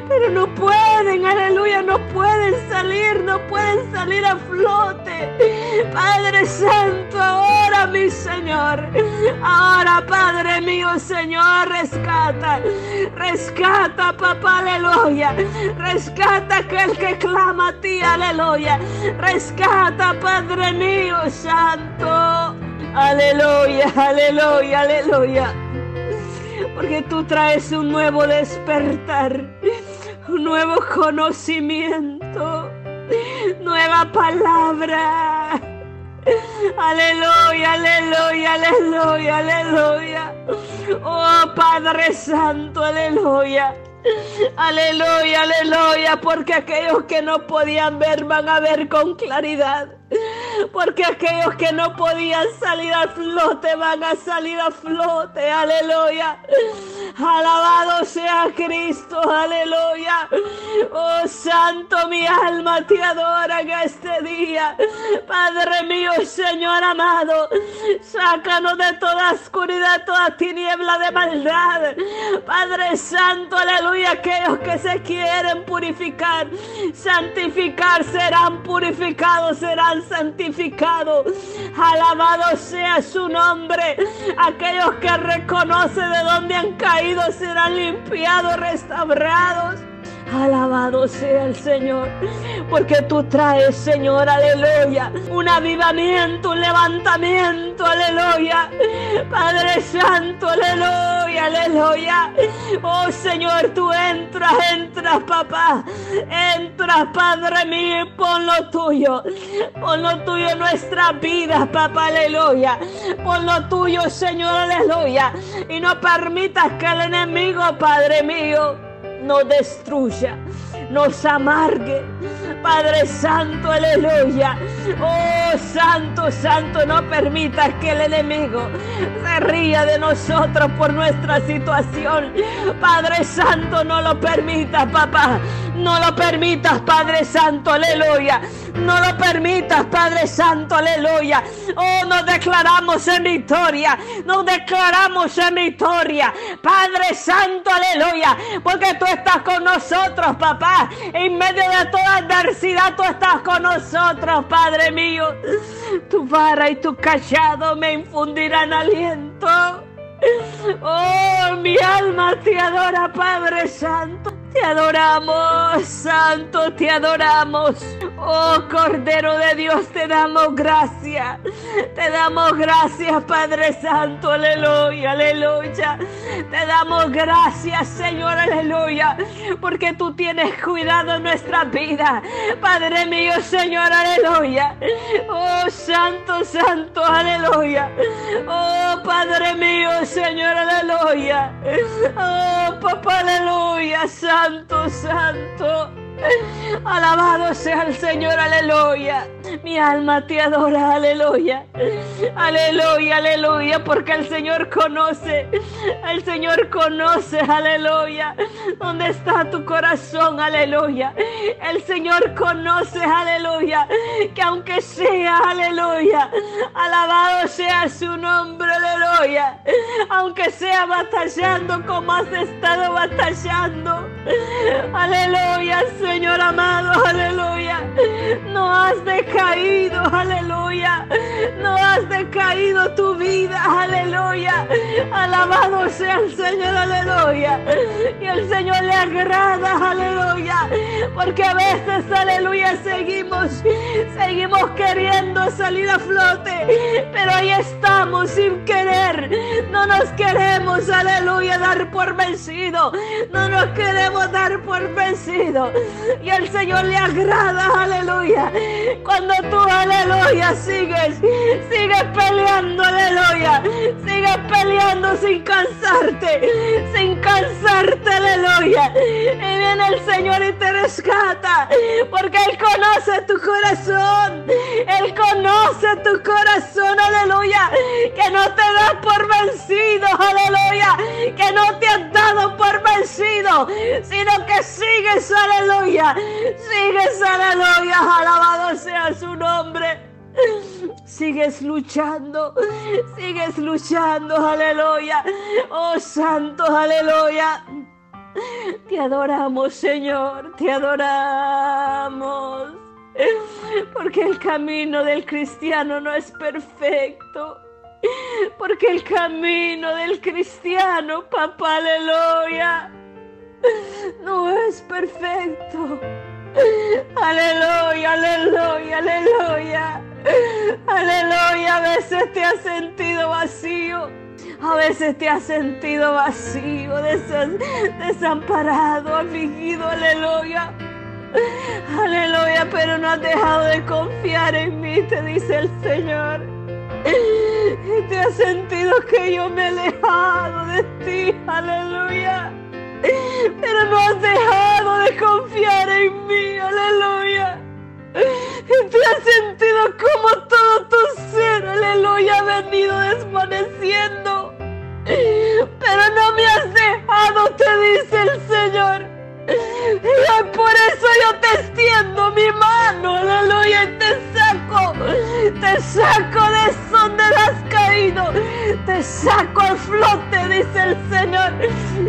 B: Pero no pueden, aleluya, no pueden salir, no pueden salir a flote. Padre Santo, ahora mi Señor. Ahora, Padre mío, Señor, rescata. Rescata, papá, aleluya. Rescata aquel que clama a ti, aleluya. Rescata, Padre mío santo. Aleluya, aleluya, aleluya. Porque tú traes un nuevo despertar, un nuevo conocimiento, nueva palabra. Aleluya, aleluya, aleluya, aleluya. Oh Padre Santo, aleluya. Aleluya, aleluya, porque aquellos que no podían ver van a ver con claridad. Porque aquellos que no podían salir a flote van a salir a flote, aleluya. Alabado sea Cristo, aleluya. Oh Santo, mi alma te adora en este día. Padre mío, Señor amado, sácanos de toda oscuridad, toda tiniebla de maldad. Padre Santo, aleluya, aquellos que se quieren purificar, santificar, serán purificados, serán santificados. Alabado sea su nombre. Aquellos que reconocen de dónde han caído serán limpiados, restaurados. Alabado sea el Señor, porque tú traes, Señor, aleluya, un avivamiento, un levantamiento, aleluya. Padre Santo, aleluya, aleluya. Oh Señor, tú entras, entras, papá. Entras, Padre mío, pon lo tuyo. Pon lo tuyo en nuestras vidas, papá, aleluya. Pon lo tuyo, Señor, aleluya. Y no permitas que el enemigo, Padre mío, nos destruya, nos amargue. Padre Santo, aleluya. Oh Santo, Santo, no permitas que el enemigo se ría de nosotros por nuestra situación. Padre Santo, no lo permitas, papá. No lo permitas, Padre Santo, aleluya. No lo permitas, Padre Santo, aleluya. Oh, nos declaramos en victoria. Nos declaramos en victoria. Padre Santo, aleluya. Porque tú estás con nosotros, papá. En medio de toda adversidad, tú estás con nosotros, Padre mío. Tu vara y tu callado me infundirán aliento. Oh, mi alma te adora, Padre Santo. Te adoramos, Santo, te adoramos. Oh Cordero de Dios, te damos gracias. Te damos gracias, Padre Santo, aleluya, aleluya. Te damos gracias, Señor, aleluya, porque tú tienes cuidado en nuestra vida. Padre mío, Señor, aleluya. Oh Santo, Santo, aleluya. Oh Padre mío, Señor, aleluya. Oh Papá, aleluya, Santo, Santo. Alabado sea el Señor, aleluya. Mi alma te adora, aleluya. Aleluya, aleluya, porque el Señor conoce, el Señor conoce, aleluya. ¿Dónde está tu corazón, aleluya? El Señor conoce, aleluya, que aunque sea, aleluya, alabado sea su nombre, aleluya. Aunque sea batallando como has estado batallando, aleluya, Señor amado, aleluya. No has decaído, aleluya. No has decaído tu vida, aleluya. Alabado sea el Señor, aleluya. Y el Señor le agrada, aleluya. Porque a veces, aleluya, seguimos, seguimos queriendo salir a flote. Pero ahí estamos sin querer. No nos queremos, aleluya, dar por vencido. No nos queremos dar por vencido. Y el Señor le agrada, aleluya. Cuando tú, aleluya, sigues, sigues peleando, aleluya. Sigues peleando sin cansarte, sin cansarte, aleluya. Y viene el Señor y te rescata, porque Él conoce tu corazón. Él conoce tu corazón, aleluya. Que no te das por vencido, aleluya. Que no te has dado por vencido, sino que sigues, aleluya. Sigues, aleluya. Alabado sea su nombre. Sigues luchando, sigues luchando, aleluya. Oh santo, aleluya. Te adoramos, Señor, te adoramos. Porque el camino del cristiano no es perfecto. Porque el camino del cristiano, papá, aleluya, [laughs] no es perfecto. Aleluya, aleluya, aleluya. Aleluya, a veces te has sentido vacío. A veces te has sentido vacío, desamparado, afligido, aleluya. Aleluya, pero no has dejado de confiar en mí, te dice el Señor. Te has sentido que yo me he alejado de ti, aleluya. Pero no has dejado de confiar en mí, aleluya. Te has sentido como todo tu ser, aleluya, ha venido desvaneciendo. Pero no me has dejado, te dice el Señor. [laughs] Por eso yo te extiendo mi mano, aleluya, y te saco, te saco de donde has caído, te saco al flote, dice el Señor.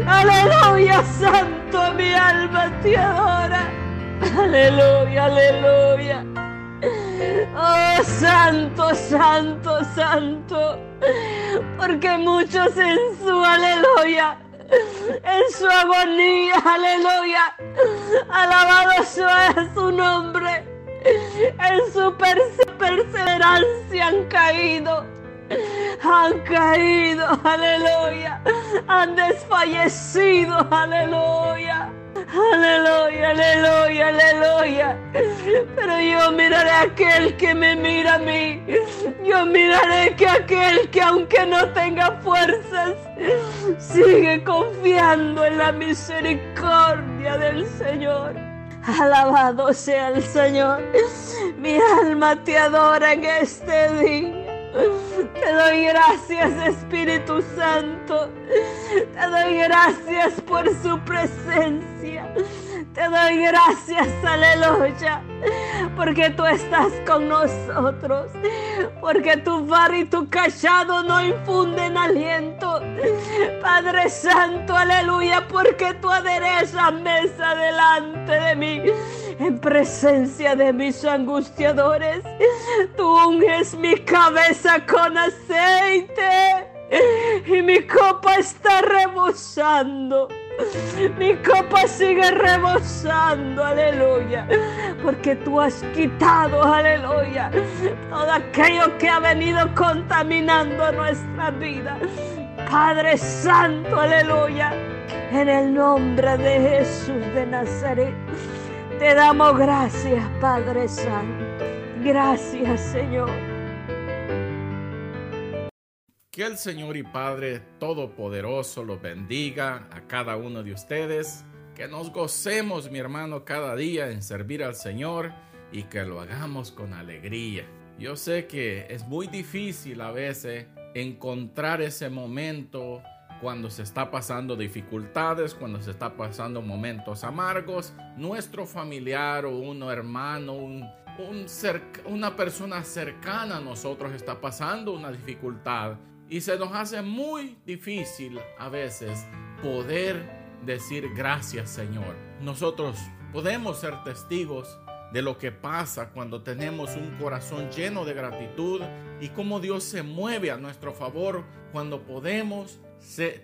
B: Aleluya, santo, mi alma te adora. Aleluya, aleluya. Oh, santo, santo, santo. Porque muchos en su aleluya, en su agonía, aleluya, alabado sea su nombre, en su perseverancia han caído. Han caído, aleluya. Han desfallecido, aleluya. Aleluya, aleluya, aleluya. Pero yo miraré a aquel que me mira a mí. Yo miraré que aquel que aunque no tenga fuerzas, sigue confiando en la misericordia del Señor. Alabado sea el Señor. Mi alma te adora en este día. Te doy gracias Espíritu Santo. Te doy gracias por su presencia. Te doy gracias, aleluya, porque tú estás con nosotros, porque tu bar y tu callado no infunden aliento. Padre Santo, aleluya, porque tú aderezas mesa delante de mí en presencia de mis angustiadores. Tú unges mi cabeza con aceite y mi copa está rebosando. Mi copa sigue rebosando, aleluya. Porque tú has quitado, aleluya, todo aquello que ha venido contaminando nuestra vida. Padre Santo, aleluya. En el nombre de Jesús de Nazaret. Te damos gracias, Padre Santo. Gracias, Señor.
A: Que el Señor y Padre Todopoderoso los bendiga a cada uno de ustedes. Que nos gocemos, mi hermano, cada día en servir al Señor y que lo hagamos con alegría. Yo sé que es muy difícil a veces encontrar ese momento cuando se está pasando dificultades, cuando se está pasando momentos amargos, nuestro familiar o un hermano, un, una persona cercana a nosotros está pasando una dificultad y se nos hace muy difícil a veces poder decir gracias Señor. Nosotros podemos ser testigos de lo que pasa cuando tenemos un corazón lleno de gratitud y cómo Dios se mueve a nuestro favor cuando podemos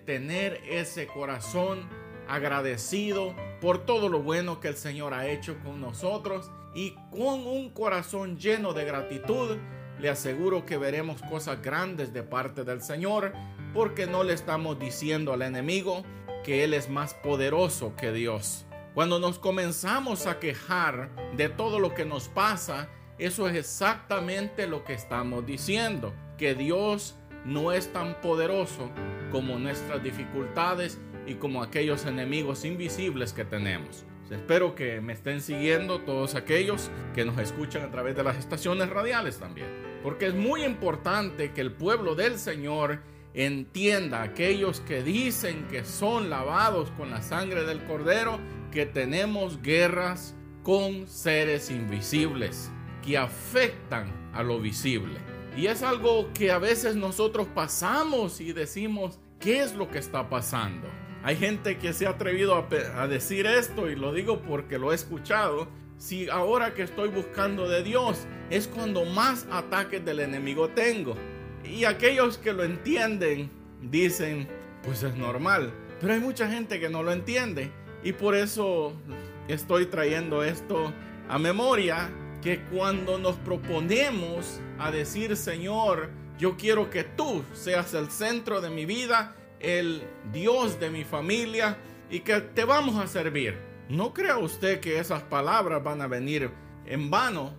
A: tener ese corazón agradecido por todo lo bueno que el Señor ha hecho con nosotros y con un corazón lleno de gratitud le aseguro que veremos cosas grandes de parte del Señor porque no le estamos diciendo al enemigo que Él es más poderoso que Dios. Cuando nos comenzamos a quejar de todo lo que nos pasa, eso es exactamente lo que estamos diciendo, que Dios no es tan poderoso como nuestras dificultades y como aquellos enemigos invisibles que tenemos. Espero que me estén siguiendo todos aquellos que nos escuchan a través de las estaciones radiales también. Porque es muy importante que el pueblo del Señor entienda, aquellos que dicen que son lavados con la sangre del cordero, que tenemos guerras con seres invisibles que afectan a lo visible. Y es algo que a veces nosotros pasamos y decimos, ¿qué es lo que está pasando? Hay gente que se ha atrevido a, decir esto y lo digo porque lo he escuchado. Si ahora que estoy buscando de Dios es cuando más ataques del enemigo tengo. Y aquellos que lo entienden dicen, pues es normal. Pero hay mucha gente que no lo entiende. Y por eso estoy trayendo esto a memoria que cuando nos proponemos a decir, Señor, yo quiero que tú seas el centro de mi vida, el Dios de mi familia y que te vamos a servir. No crea usted que esas palabras van a venir en vano,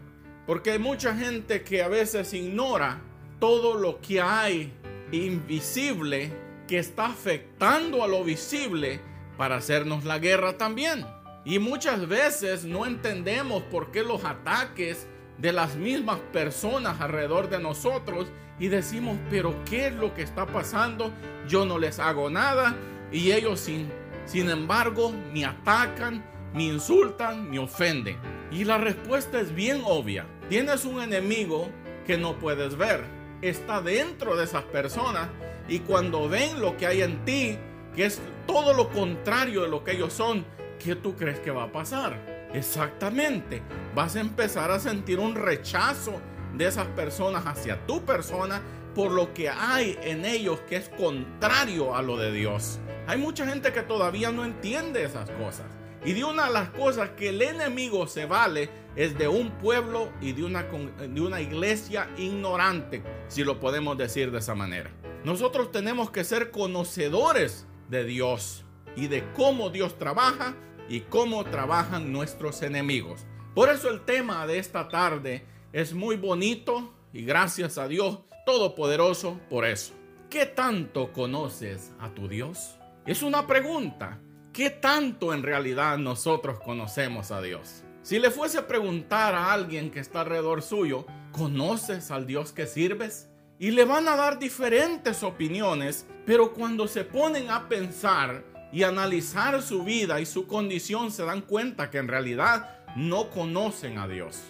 A: porque hay mucha gente que a veces ignora todo lo que hay invisible que está afectando a lo visible para hacernos la guerra también. Y muchas veces no entendemos por qué los ataques de las mismas personas alrededor de nosotros y decimos, pero ¿qué es lo que está pasando? Yo no les hago nada y ellos sin, sin embargo me atacan, me insultan, me ofenden. Y la respuesta es bien obvia. Tienes un enemigo que no puedes ver. Está dentro de esas personas y cuando ven lo que hay en ti, que es todo lo contrario de lo que ellos son, ¿qué tú crees que va a pasar? Exactamente, vas a empezar a sentir un rechazo de esas personas hacia tu persona por lo que hay en ellos que es contrario a lo de Dios. Hay mucha gente que todavía no entiende esas cosas. Y de una de las cosas que el enemigo se vale es de un pueblo y de una, de una iglesia ignorante, si lo podemos decir de esa manera. Nosotros tenemos que ser conocedores de Dios y de cómo Dios trabaja y cómo trabajan nuestros enemigos. Por eso el tema de esta tarde es muy bonito y gracias a Dios Todopoderoso por eso. ¿Qué tanto conoces a tu Dios? Es una pregunta. ¿Qué tanto en realidad nosotros conocemos a Dios? Si le fuese a preguntar a alguien que está alrededor suyo, ¿conoces al Dios que sirves? Y le van a dar diferentes opiniones, pero cuando se ponen a pensar y analizar su vida y su condición, se dan cuenta que en realidad no conocen a Dios.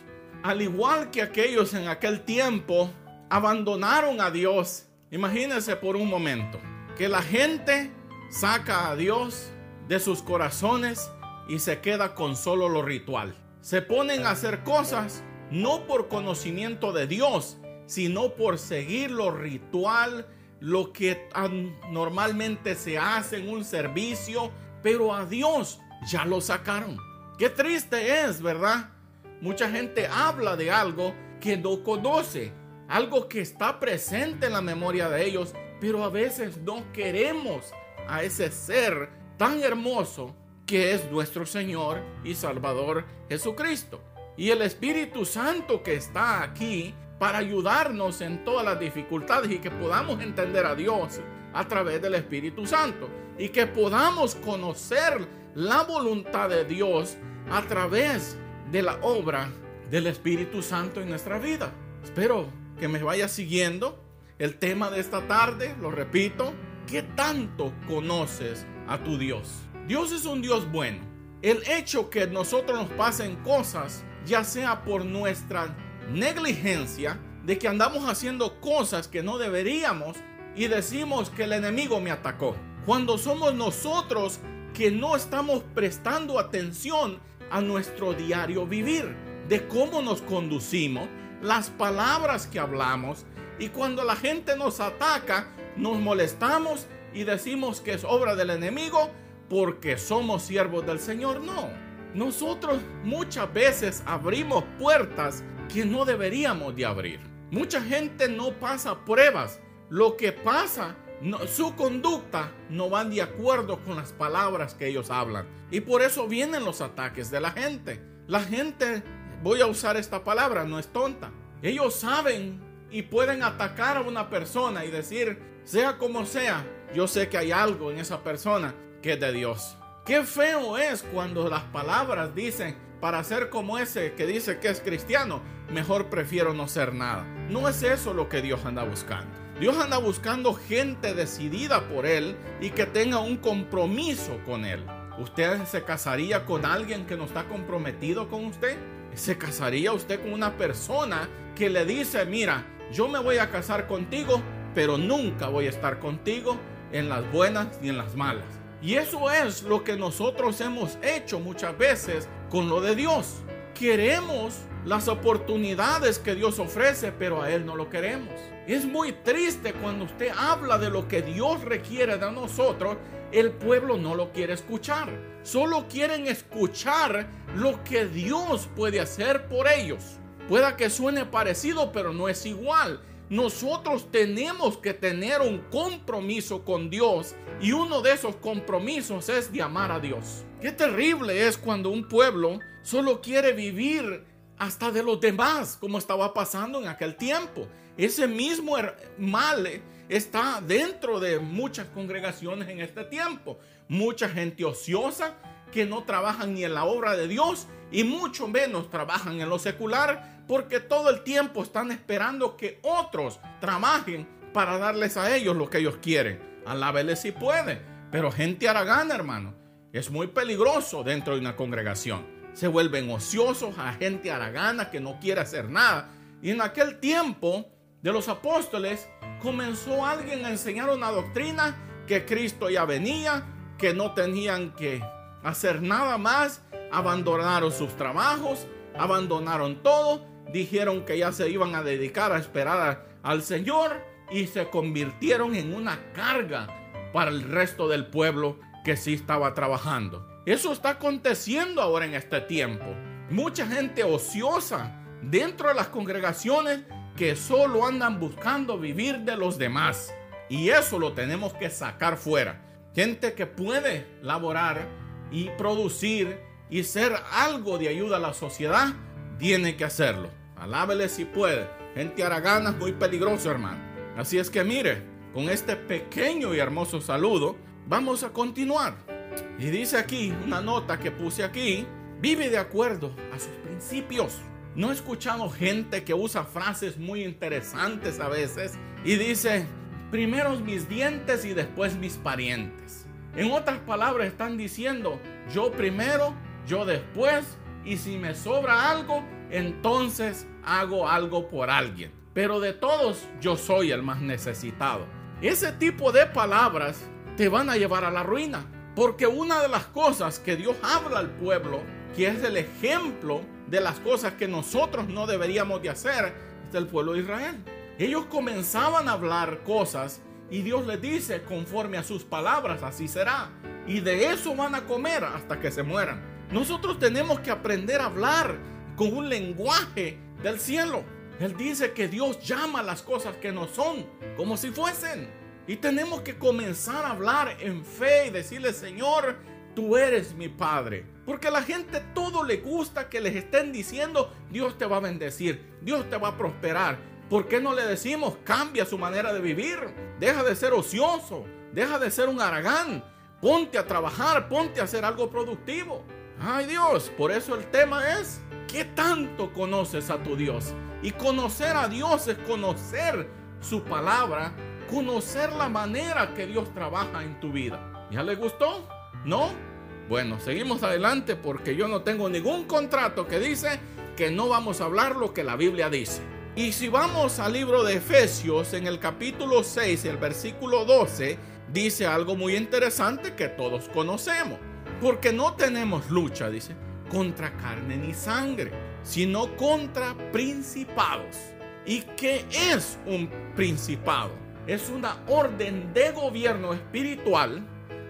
A: Al igual que aquellos en aquel tiempo abandonaron a Dios. Imagínense por un momento que la gente saca a Dios de sus corazones y se queda con solo lo ritual. Se ponen a hacer cosas no por conocimiento de Dios, sino por seguir lo ritual, lo que normalmente se hace en un servicio, pero a Dios ya lo sacaron. Qué triste es, ¿verdad? Mucha gente habla de algo que no conoce, algo que está presente en la memoria de ellos, pero a veces no queremos a ese ser tan hermoso que es nuestro Señor y Salvador Jesucristo. Y el Espíritu Santo que está aquí para ayudarnos en todas las dificultades y que podamos entender a Dios a través del Espíritu Santo y que podamos conocer la voluntad de Dios a través de la obra del Espíritu Santo en nuestra vida. Espero que me vaya siguiendo el tema de esta tarde, lo repito, ¿qué tanto conoces a tu Dios? Dios es un Dios bueno. El hecho que nosotros nos pasen cosas, ya sea por nuestra negligencia de que andamos haciendo cosas que no deberíamos y decimos que el enemigo me atacó. Cuando somos nosotros que no estamos prestando atención a nuestro diario vivir, de cómo nos conducimos, las palabras que hablamos y cuando la gente nos ataca, nos molestamos y decimos que es obra del enemigo porque somos siervos del Señor. No, nosotros muchas veces abrimos puertas que no deberíamos de abrir. Mucha gente no pasa pruebas. Lo que pasa, su conducta no va de acuerdo con las palabras que ellos hablan. Y por eso vienen los ataques de la gente. La gente, voy a usar esta palabra, no es tonta. Ellos saben y pueden atacar a una persona y decir, sea como sea, yo sé que hay algo en esa persona que es de Dios. Qué feo es cuando las palabras dicen, para ser como ese que dice que es cristiano, mejor prefiero no ser nada. No es eso lo que Dios anda buscando. Dios anda buscando gente decidida por Él y que tenga un compromiso con Él. ¿Usted se casaría con alguien que no está comprometido con usted? ¿Se casaría usted con una persona que le dice, mira, yo me voy a casar contigo, pero nunca voy a estar contigo en las buenas ni en las malas? Y eso es lo que nosotros hemos hecho muchas veces con lo de Dios. Queremos las oportunidades que Dios ofrece, pero a Él no lo queremos. Es muy triste cuando usted habla de lo que Dios requiere de nosotros, el pueblo no lo quiere escuchar. Solo quieren escuchar lo que Dios puede hacer por ellos. Pueda que suene parecido, pero no es igual. Nosotros tenemos que tener un compromiso con Dios y uno de esos compromisos es de amar a Dios. Qué terrible es cuando un pueblo solo quiere vivir hasta de los demás, como estaba pasando en aquel tiempo. Ese mismo mal está dentro de muchas congregaciones en este tiempo. Mucha gente ociosa que no trabajan ni en la obra de Dios y mucho menos trabajan en lo secular porque todo el tiempo están esperando que otros trabajen para darles a ellos lo que ellos quieren. Alábele si puede, pero gente aragana, hermano, es muy peligroso dentro de una congregación. Se vuelven ociosos a gente aragana que no quiere hacer nada. Y en aquel tiempo de los apóstoles comenzó alguien a enseñar una doctrina que Cristo ya venía, que no tenían que hacer nada más, abandonaron sus trabajos, abandonaron todo, dijeron que ya se iban a dedicar a esperar al Señor y se convirtieron en una carga para el resto del pueblo que sí estaba trabajando. Eso está aconteciendo ahora en este tiempo. Mucha gente ociosa dentro de las congregaciones que solo andan buscando vivir de los demás. Y eso lo tenemos que sacar fuera. Gente que puede laborar y producir y ser algo de ayuda a la sociedad, tiene que hacerlo. Alábele si puede. Gente aragana es muy peligroso, hermano. Así es que mire, con este pequeño y hermoso saludo, vamos a continuar. Y dice aquí, una nota que puse aquí, vive de acuerdo a sus principios. No he escuchado gente que usa frases muy interesantes a veces y dice, primero mis dientes y después mis parientes. En otras palabras están diciendo, yo primero, yo después, y si me sobra algo, entonces hago algo por alguien. Pero de todos, yo soy el más necesitado. Ese tipo de palabras te van a llevar a la ruina. Porque una de las cosas que Dios habla al pueblo, que es el ejemplo de las cosas que nosotros no deberíamos de hacer, es el pueblo de Israel. Ellos comenzaban a hablar cosas y Dios les dice, conforme a sus palabras, así será. Y de eso van a comer hasta que se mueran. Nosotros tenemos que aprender a hablar con un lenguaje del cielo. Él dice que Dios llama las cosas que no son como si fuesen. Y tenemos que comenzar a hablar en fe y decirle, Señor, tú eres mi Padre. Porque a la gente todo le gusta que les estén diciendo, Dios te va a bendecir, Dios te va a prosperar. ¿Por qué no le decimos cambia su manera de vivir? Deja de ser ocioso, deja de ser un aragán, ponte a trabajar, ponte a hacer algo productivo. Ay Dios, por eso el tema es, ¿qué tanto conoces a tu Dios? Y conocer a Dios es conocer su palabra, conocer la manera que Dios trabaja en tu vida. ¿Ya le gustó? ¿No? Bueno, seguimos adelante porque yo no tengo ningún contrato que dice que no vamos a hablar lo que la Biblia dice. Y si vamos al libro de Efesios, en el capítulo 6, el versículo 12, dice algo muy interesante que todos conocemos. Porque no tenemos lucha, dice, contra carne ni sangre, sino contra principados. ¿Y qué es un principado? Es una orden de gobierno espiritual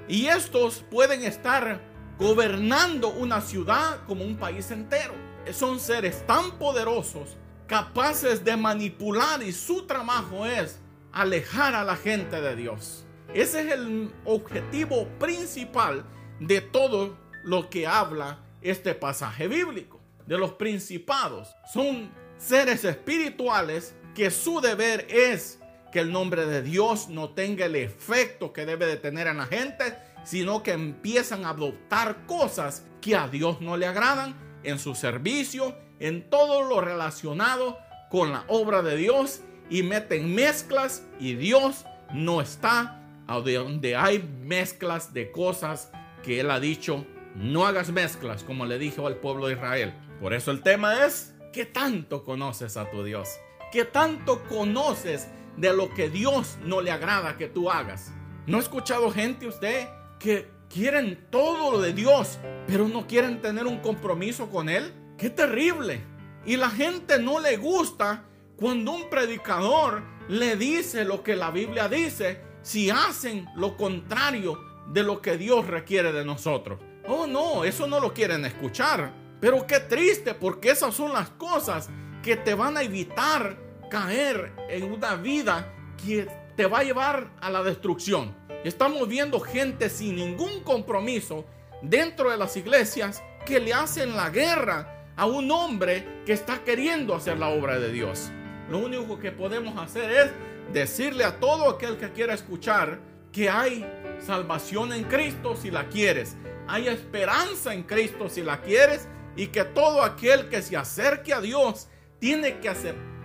A: y estos pueden estar gobernando una ciudad como un país entero. Son seres tan poderosos capaces de manipular y su trabajo es alejar a la gente de Dios. Ese es el objetivo principal de todo lo que habla este pasaje bíblico. De los principados. Son seres espirituales que su deber es que el nombre de Dios no tenga el efecto que debe de tener en la gente, sino que empiezan a adoptar cosas que a Dios no le agradan en su servicio, en todo lo relacionado con la obra de Dios y meten mezclas y Dios no está donde hay mezclas de cosas que Él ha dicho, no hagas mezclas como le dijo al pueblo de Israel. Por eso el tema es, ¿qué tanto conoces a tu Dios? ¿Qué tanto conoces de lo que Dios no le agrada que tú hagas? ¿No ha escuchado gente usted que quieren todo lo de Dios, pero no quieren tener un compromiso con Él? ¡Qué terrible! Y la gente no le gusta cuando un predicador le dice lo que la Biblia dice si hacen lo contrario de lo que Dios requiere de nosotros. Oh, no, eso no lo quieren escuchar. Pero qué triste porque esas son las cosas que te van a evitar caer en una vida que te va a llevar a la destrucción. Estamos viendo gente sin ningún compromiso dentro de las iglesias que le hacen la guerra a un hombre que está queriendo hacer la obra de Dios. Lo único que podemos hacer es decirle a todo aquel que quiera escuchar que hay salvación en Cristo si la quieres. Hay esperanza en Cristo si la quieres. Y que todo aquel que se acerque a Dios tiene que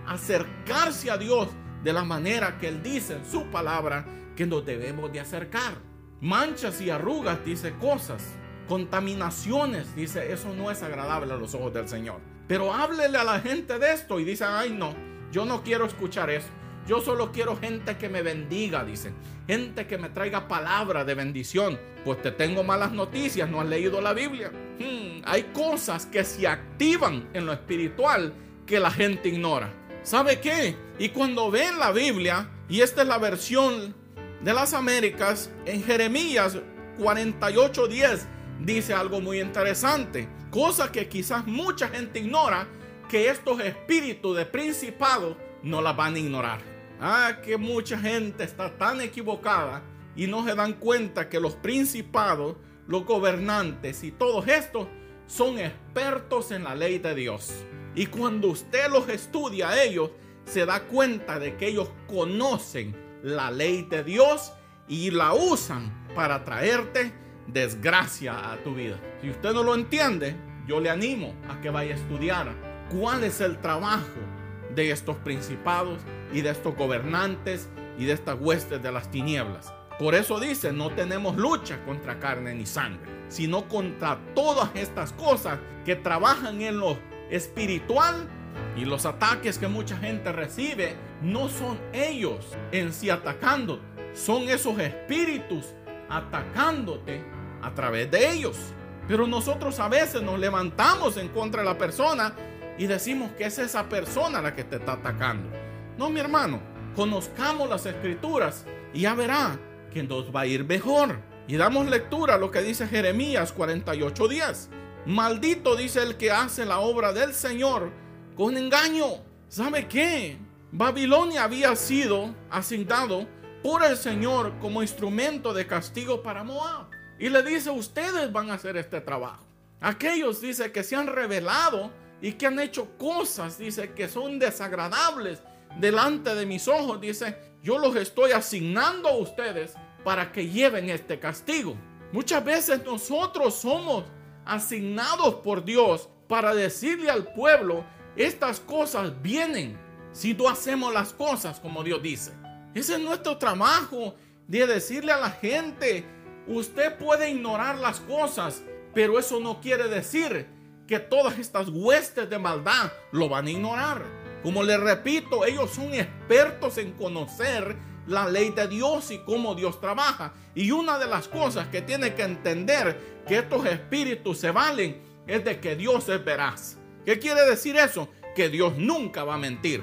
A: acercarse a Dios de la manera que Él dice en su palabra que nos debemos de acercar. Manchas y arrugas dice cosas. Contaminaciones dice eso no es agradable a los ojos del Señor. Pero háblele a la gente de esto y dice, ay no, yo no quiero escuchar eso. Yo solo quiero gente que me bendiga, dicen. Gente que me traiga palabra de bendición. Pues te tengo malas noticias, no has leído la Biblia. Hmm, hay cosas que se activan en lo espiritual que la gente ignora. ¿Sabe qué? Y cuando ven la Biblia, y esta es la versión de las Américas, en Jeremías 48:10 dice algo muy interesante. Cosa que quizás mucha gente ignora, que estos espíritus de principado no la van a ignorar. Ah, que mucha gente está tan equivocada y no se dan cuenta que los principados, los gobernantes y todos estos son expertos en la ley de Dios. Y cuando usted los estudia a ellos, se da cuenta de que ellos conocen la ley de Dios y la usan para traerte desgracia a tu vida. Si usted no lo entiende, yo le animo a que vaya a estudiar cuál es el trabajo de estos principados y de estos gobernantes y de estas huestes de las tinieblas. Por eso dice, no tenemos lucha contra carne ni sangre, sino contra todas estas cosas que trabajan en lo espiritual y los ataques que mucha gente recibe no son ellos en sí atacando, son esos espíritus atacándote a través de ellos. Pero nosotros a veces nos levantamos en contra de la persona y decimos que es esa persona la que te está atacando. No, mi hermano, conozcamos las escrituras y ya verá que nos va a ir mejor. Y damos lectura a lo que dice Jeremías 48:10. Maldito dice el que hace la obra del Señor con engaño. ¿Sabe qué? Babilonia había sido asignado por el Señor como instrumento de castigo para Moab. Y le dice, ustedes van a hacer este trabajo. Aquellos, dice, que se han revelado y que han hecho cosas, dice, que son desagradables delante de mis ojos, dice, yo los estoy asignando a ustedes para que lleven este castigo. Muchas veces nosotros somos asignados por Dios para decirle al pueblo, estas cosas vienen si no hacemos las cosas como Dios dice. Ese es nuestro trabajo de decirle a la gente, usted puede ignorar las cosas, pero eso no quiere decir que todas estas huestes de maldad lo van a ignorar. Como les repito, ellos son expertos en conocer la ley de Dios y cómo Dios trabaja. Y una de las cosas que tiene que entender que estos espíritus se valen es de que Dios es veraz. ¿Qué quiere decir eso? Que Dios nunca va a mentir.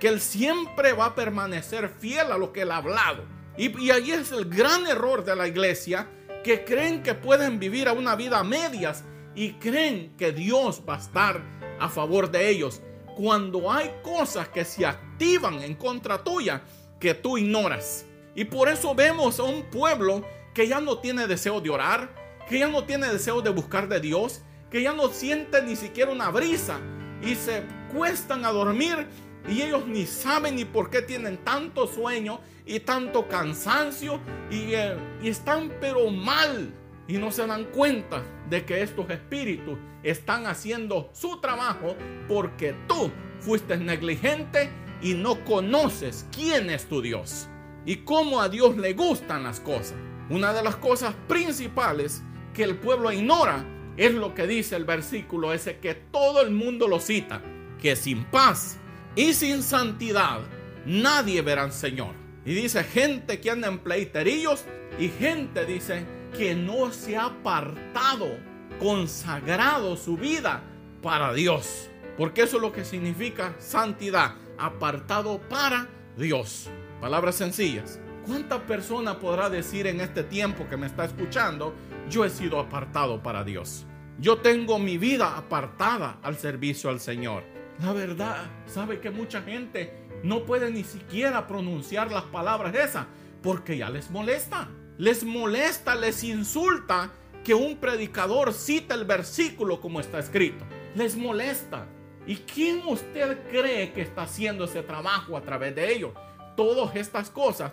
A: Que Él siempre va a permanecer fiel a lo que Él ha hablado. Y, ahí es el gran error de la iglesia que creen que pueden vivir a una vida a medias y creen que Dios va a estar a favor de ellos cuando hay cosas que se activan en contra tuya que tú ignoras. Y por eso vemos a un pueblo que ya no tiene deseo de orar, que ya no tiene deseo de buscar de Dios, que ya no siente ni siquiera una brisa y se cuestan a dormir y ellos ni saben ni por qué tienen tanto sueño y tanto cansancio y, eh, y están pero mal y no se dan cuenta de que estos espíritus están haciendo su trabajo porque tú fuiste negligente y no conoces quién es tu Dios y cómo a Dios le gustan las cosas. Una de las cosas principales que el pueblo ignora es lo que dice el versículo ese que todo el mundo lo cita, que sin paz y sin santidad nadie verá al Señor. Y dice gente que anda en pleiterillos y gente dice que no se ha apartado, consagrado su vida para Dios. Porque eso es lo que significa santidad, apartado para Dios. Palabras sencillas. ¿Cuánta persona podrá decir en este tiempo que me está escuchando, yo he sido apartado para Dios? Yo tengo mi vida apartada al servicio al Señor. La verdad, sabe que mucha gente no puede ni siquiera pronunciar las palabras esas porque ya les molesta les molesta, les insulta que un predicador cita el versículo como está escrito. Les molesta. ¿Y quién usted cree que está haciendo ese trabajo a través de ellos? todas estas cosas,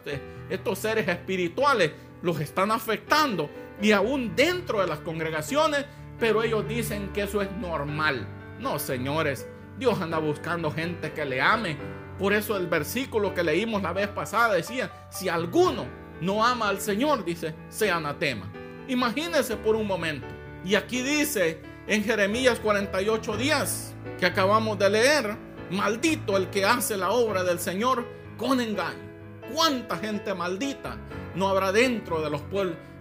A: estos seres espirituales, los están afectando y aún dentro de las congregaciones, pero ellos dicen que eso es normal. No, señores, Dios anda buscando gente que le ame. Por eso el versículo que leímos la vez pasada decía, si alguno no ama al Señor, dice, sea anatema. Imagínense por un momento. Y aquí dice en Jeremías 48 días que acabamos de leer, maldito el que hace la obra del Señor con engaño. ¿Cuánta gente maldita no habrá dentro de los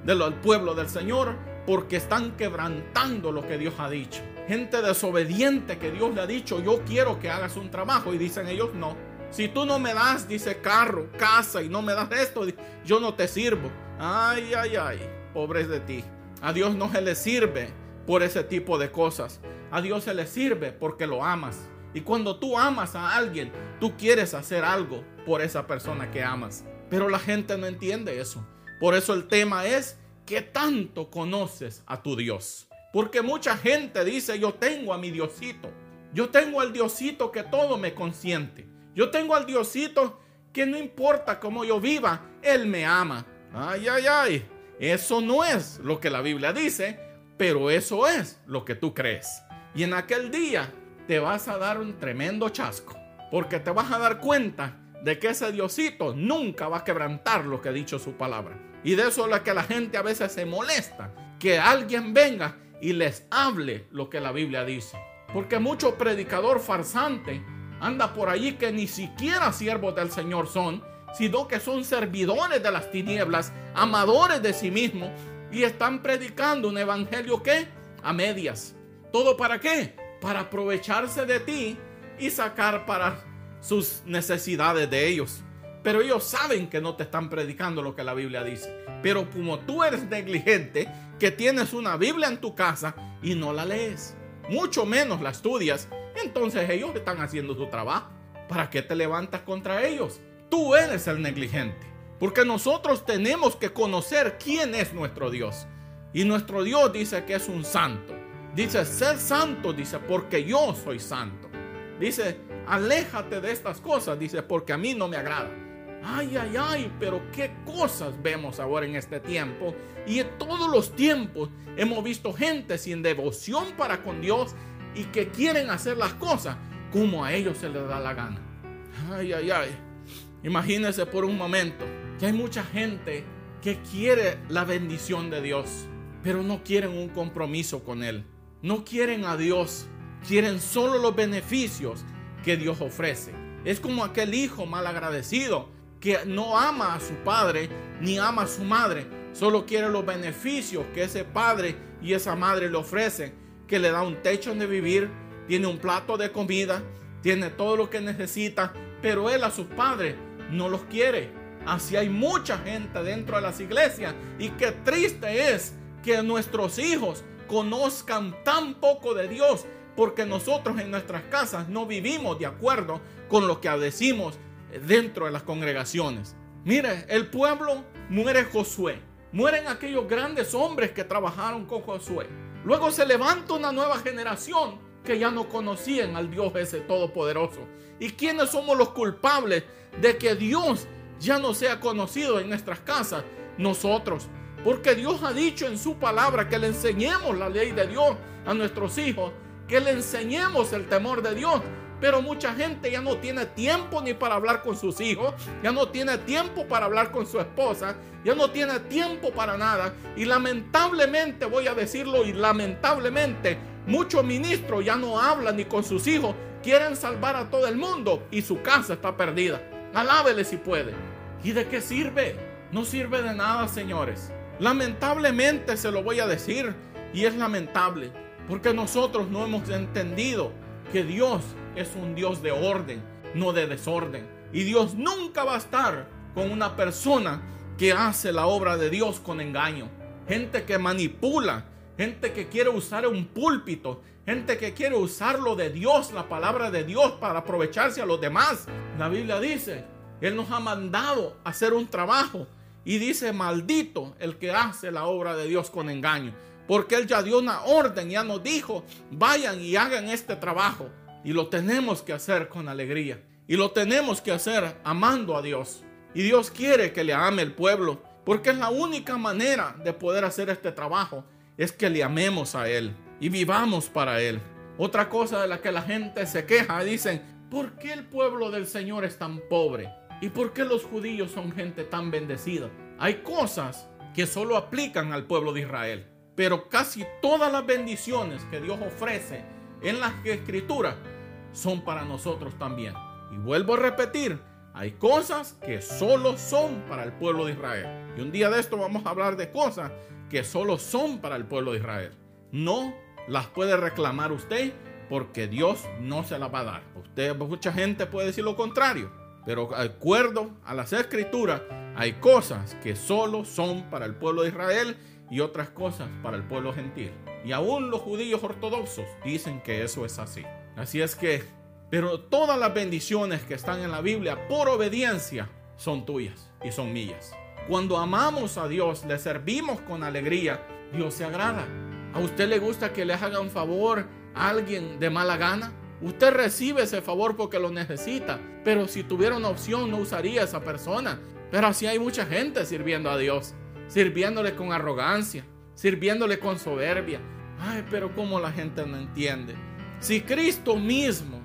A: del pueblo del Señor porque están quebrantando lo que Dios ha dicho? Gente desobediente que Dios le ha dicho, yo quiero que hagas un trabajo y dicen ellos no. Si tú no me das, dice carro, casa y no me das esto, yo no te sirvo. Ay, ay, ay, pobres de ti. A Dios no se le sirve por ese tipo de cosas. A Dios se le sirve porque lo amas. Y cuando tú amas a alguien, tú quieres hacer algo por esa persona que amas. Pero la gente no entiende eso. Por eso el tema es, ¿qué tanto conoces a tu Dios? Porque mucha gente dice, yo tengo a mi Diosito. Yo tengo al Diosito que todo me consiente. Yo tengo al Diosito que no importa cómo yo viva, Él me ama. Ay, ay, ay. Eso no es lo que la Biblia dice, pero eso es lo que tú crees. Y en aquel día te vas a dar un tremendo chasco. Porque te vas a dar cuenta de que ese Diosito nunca va a quebrantar lo que ha dicho su palabra. Y de eso es lo que la gente a veces se molesta. Que alguien venga y les hable lo que la Biblia dice. Porque mucho predicador farsante anda por allí que ni siquiera siervos del Señor son, sino que son servidores de las tinieblas, amadores de sí mismos y están predicando un evangelio que a medias. ¿Todo para qué? Para aprovecharse de ti y sacar para sus necesidades de ellos. Pero ellos saben que no te están predicando lo que la Biblia dice. Pero como tú eres negligente, que tienes una Biblia en tu casa y no la lees, mucho menos la estudias, entonces ellos están haciendo su trabajo. ¿Para qué te levantas contra ellos? Tú eres el negligente. Porque nosotros tenemos que conocer quién es nuestro Dios. Y nuestro Dios dice que es un santo. Dice, ser santo, dice, porque yo soy santo. Dice, aléjate de estas cosas, dice, porque a mí no me agrada. Ay, ay, ay, pero qué cosas vemos ahora en este tiempo. Y en todos los tiempos hemos visto gente sin devoción para con Dios y que quieren hacer las cosas como a ellos se les da la gana. Ay, ay, ay. Imagínense por un momento que hay mucha gente que quiere la bendición de Dios, pero no quieren un compromiso con Él. No quieren a Dios, quieren solo los beneficios que Dios ofrece. Es como aquel hijo mal agradecido que no ama a su padre ni ama a su madre, solo quiere los beneficios que ese padre y esa madre le ofrecen, que le da un techo donde vivir, tiene un plato de comida, tiene todo lo que necesita, pero él a su padre no los quiere. Así hay mucha gente dentro de las iglesias y qué triste es que nuestros hijos conozcan tan poco de Dios porque nosotros en nuestras casas no vivimos de acuerdo con lo que decimos dentro de las congregaciones. Mire, el pueblo muere Josué. Mueren aquellos grandes hombres que trabajaron con Josué. Luego se levanta una nueva generación que ya no conocían al Dios ese todopoderoso. ¿Y quiénes somos los culpables de que Dios ya no sea conocido en nuestras casas? Nosotros. Porque Dios ha dicho en su palabra que le enseñemos la ley de Dios a nuestros hijos, que le enseñemos el temor de Dios, pero mucha gente ya no tiene tiempo ni para hablar con sus hijos, ya no tiene tiempo para hablar con su esposa, ya no tiene tiempo para nada. Y lamentablemente, voy a decirlo, y lamentablemente, muchos ministros ya no hablan ni con sus hijos, quieren salvar a todo el mundo y su casa está perdida. Alábele si puede. ¿Y de qué sirve? No sirve de nada, señores. Lamentablemente se lo voy a decir y es lamentable porque nosotros no hemos entendido que Dios es un Dios de orden, no de desorden. Y Dios nunca va a estar con una persona que hace la obra de Dios con engaño. Gente que manipula, gente que quiere usar un púlpito, gente que quiere usar lo de Dios, la palabra de Dios para aprovecharse a los demás. La Biblia dice, Él nos ha mandado hacer un trabajo y dice, maldito el que hace la obra de Dios con engaño. Porque Él ya dio una orden, ya nos dijo, vayan y hagan este trabajo. Y lo tenemos que hacer con alegría. Y lo tenemos que hacer amando a Dios. Y Dios quiere que le ame el pueblo, porque es la única manera de poder hacer este trabajo, es que le amemos a Él y vivamos para Él. Otra cosa de la que la gente se queja, dicen, ¿por qué el pueblo del Señor es tan pobre? ¿Y por qué los judíos son gente tan bendecida? Hay cosas que solo aplican al pueblo de Israel, pero casi todas las bendiciones que Dios ofrece en las escrituras son para nosotros también. Y vuelvo a repetir, hay cosas que solo son para el pueblo de Israel. Y un día de esto vamos a hablar de cosas que solo son para el pueblo de Israel. No las puede reclamar usted porque Dios no se las va a dar. Usted, mucha gente puede decir lo contrario, pero de acuerdo a las escrituras, hay cosas que solo son para el pueblo de Israel y otras cosas para el pueblo gentil. Y aún los judíos ortodoxos dicen que eso es así. Así es que, pero todas las bendiciones que están en la Biblia por obediencia son tuyas y son mías. Cuando amamos a Dios, le servimos con alegría, Dios se agrada. ¿A usted le gusta que le haga un favor a alguien de mala gana? Usted recibe ese favor porque lo necesita, pero si tuviera una opción no usaría a esa persona. Pero así hay mucha gente sirviendo a Dios, sirviéndole con arrogancia, sirviéndole con soberbia. Ay, pero cómo la gente no entiende. Si Cristo mismo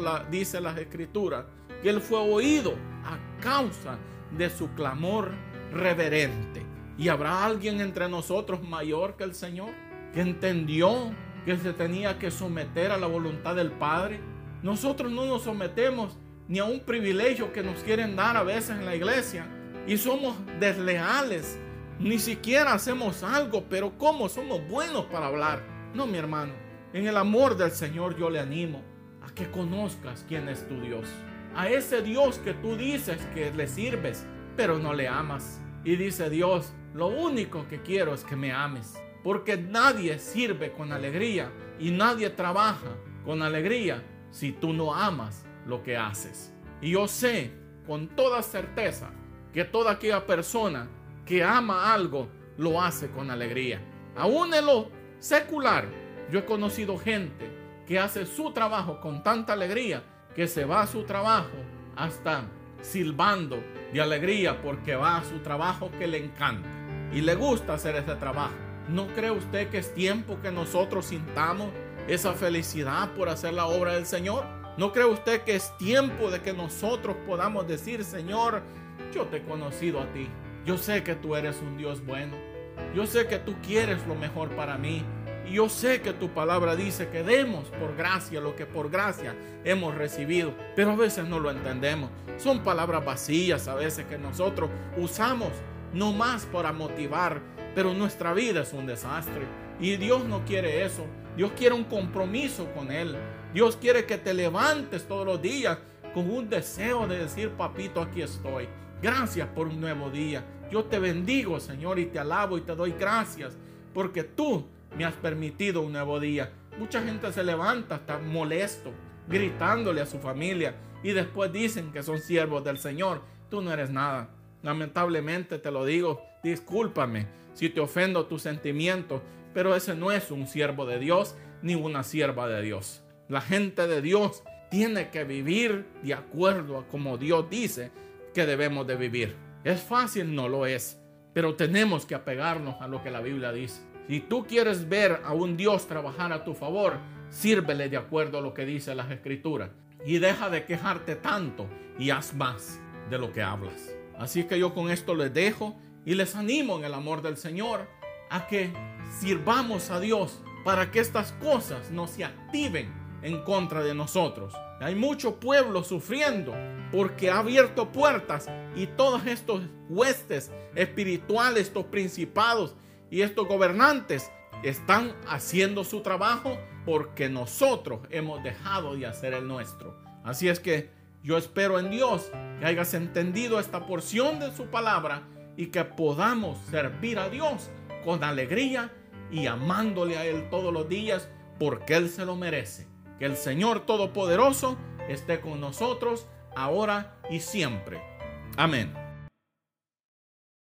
A: la, dice las escrituras que él fue oído a causa de su clamor reverente. ¿Y habrá alguien entre nosotros mayor que el Señor que entendió que se tenía que someter a la voluntad del Padre? Nosotros no nos sometemos ni a un privilegio que nos quieren dar a veces en la iglesia y somos desleales. Ni siquiera hacemos algo, pero ¿cómo somos buenos para hablar? No, mi hermano, en el amor del Señor yo le animo a que conozcas quién es tu Dios. A ese Dios que tú dices que le sirves, pero no le amas. Y dice Dios, lo único que quiero es que me ames. Porque nadie sirve con alegría y nadie trabaja con alegría si tú no amas lo que haces. Y yo sé con toda certeza que toda aquella persona que ama algo lo hace con alegría. Aún en lo secular, yo he conocido gente que hace su trabajo con tanta alegría que se va a su trabajo hasta silbando de alegría porque va a su trabajo que le encanta y le gusta hacer ese trabajo. ¿No cree usted que es tiempo que nosotros sintamos esa felicidad por hacer la obra del Señor? ¿No cree usted que es tiempo de que nosotros podamos decir, Señor, yo te he conocido a ti. Yo sé que tú eres un Dios bueno. Yo sé que tú quieres lo mejor para mí. Y yo sé que tu palabra dice que demos por gracia lo que por gracia hemos recibido. Pero a veces no lo entendemos. Son palabras vacías a veces que nosotros usamos no más para motivar. Pero nuestra vida es un desastre. Y Dios no quiere eso. Dios quiere un compromiso con Él. Dios quiere que te levantes todos los días con un deseo de decir, papito, aquí estoy. Gracias por un nuevo día. Yo te bendigo, Señor, y te alabo y te doy gracias porque tú me has permitido un nuevo día. Mucha gente se levanta, está molesto, gritándole a su familia y después dicen que son siervos del Señor. Tú no eres nada. Lamentablemente te lo digo, discúlpame si te ofendo tus sentimientos, pero ese no es un siervo de Dios ni una sierva de Dios. La gente de Dios tiene que vivir de acuerdo a como Dios dice que debemos de vivir. ¿Es fácil? No lo es, pero tenemos que apegarnos a lo que la Biblia dice. Si tú quieres ver a un Dios trabajar a tu favor, sírvele de acuerdo a lo que dice las escrituras y deja de quejarte tanto y haz más de lo que hablas. Así que yo con esto les dejo y les animo en el amor del Señor a que sirvamos a Dios para que estas cosas no se activen en contra de nosotros. Hay mucho pueblo sufriendo porque ha abierto puertas y todos estos huestes espirituales, estos principados y estos gobernantes están haciendo su trabajo porque nosotros hemos dejado de hacer el nuestro. Así es que yo espero en Dios que hayas entendido esta porción de su palabra y que podamos servir a Dios con alegría y amándole a Él todos los días porque Él se lo merece. Que el Señor Todopoderoso esté con nosotros ahora y siempre. Amén.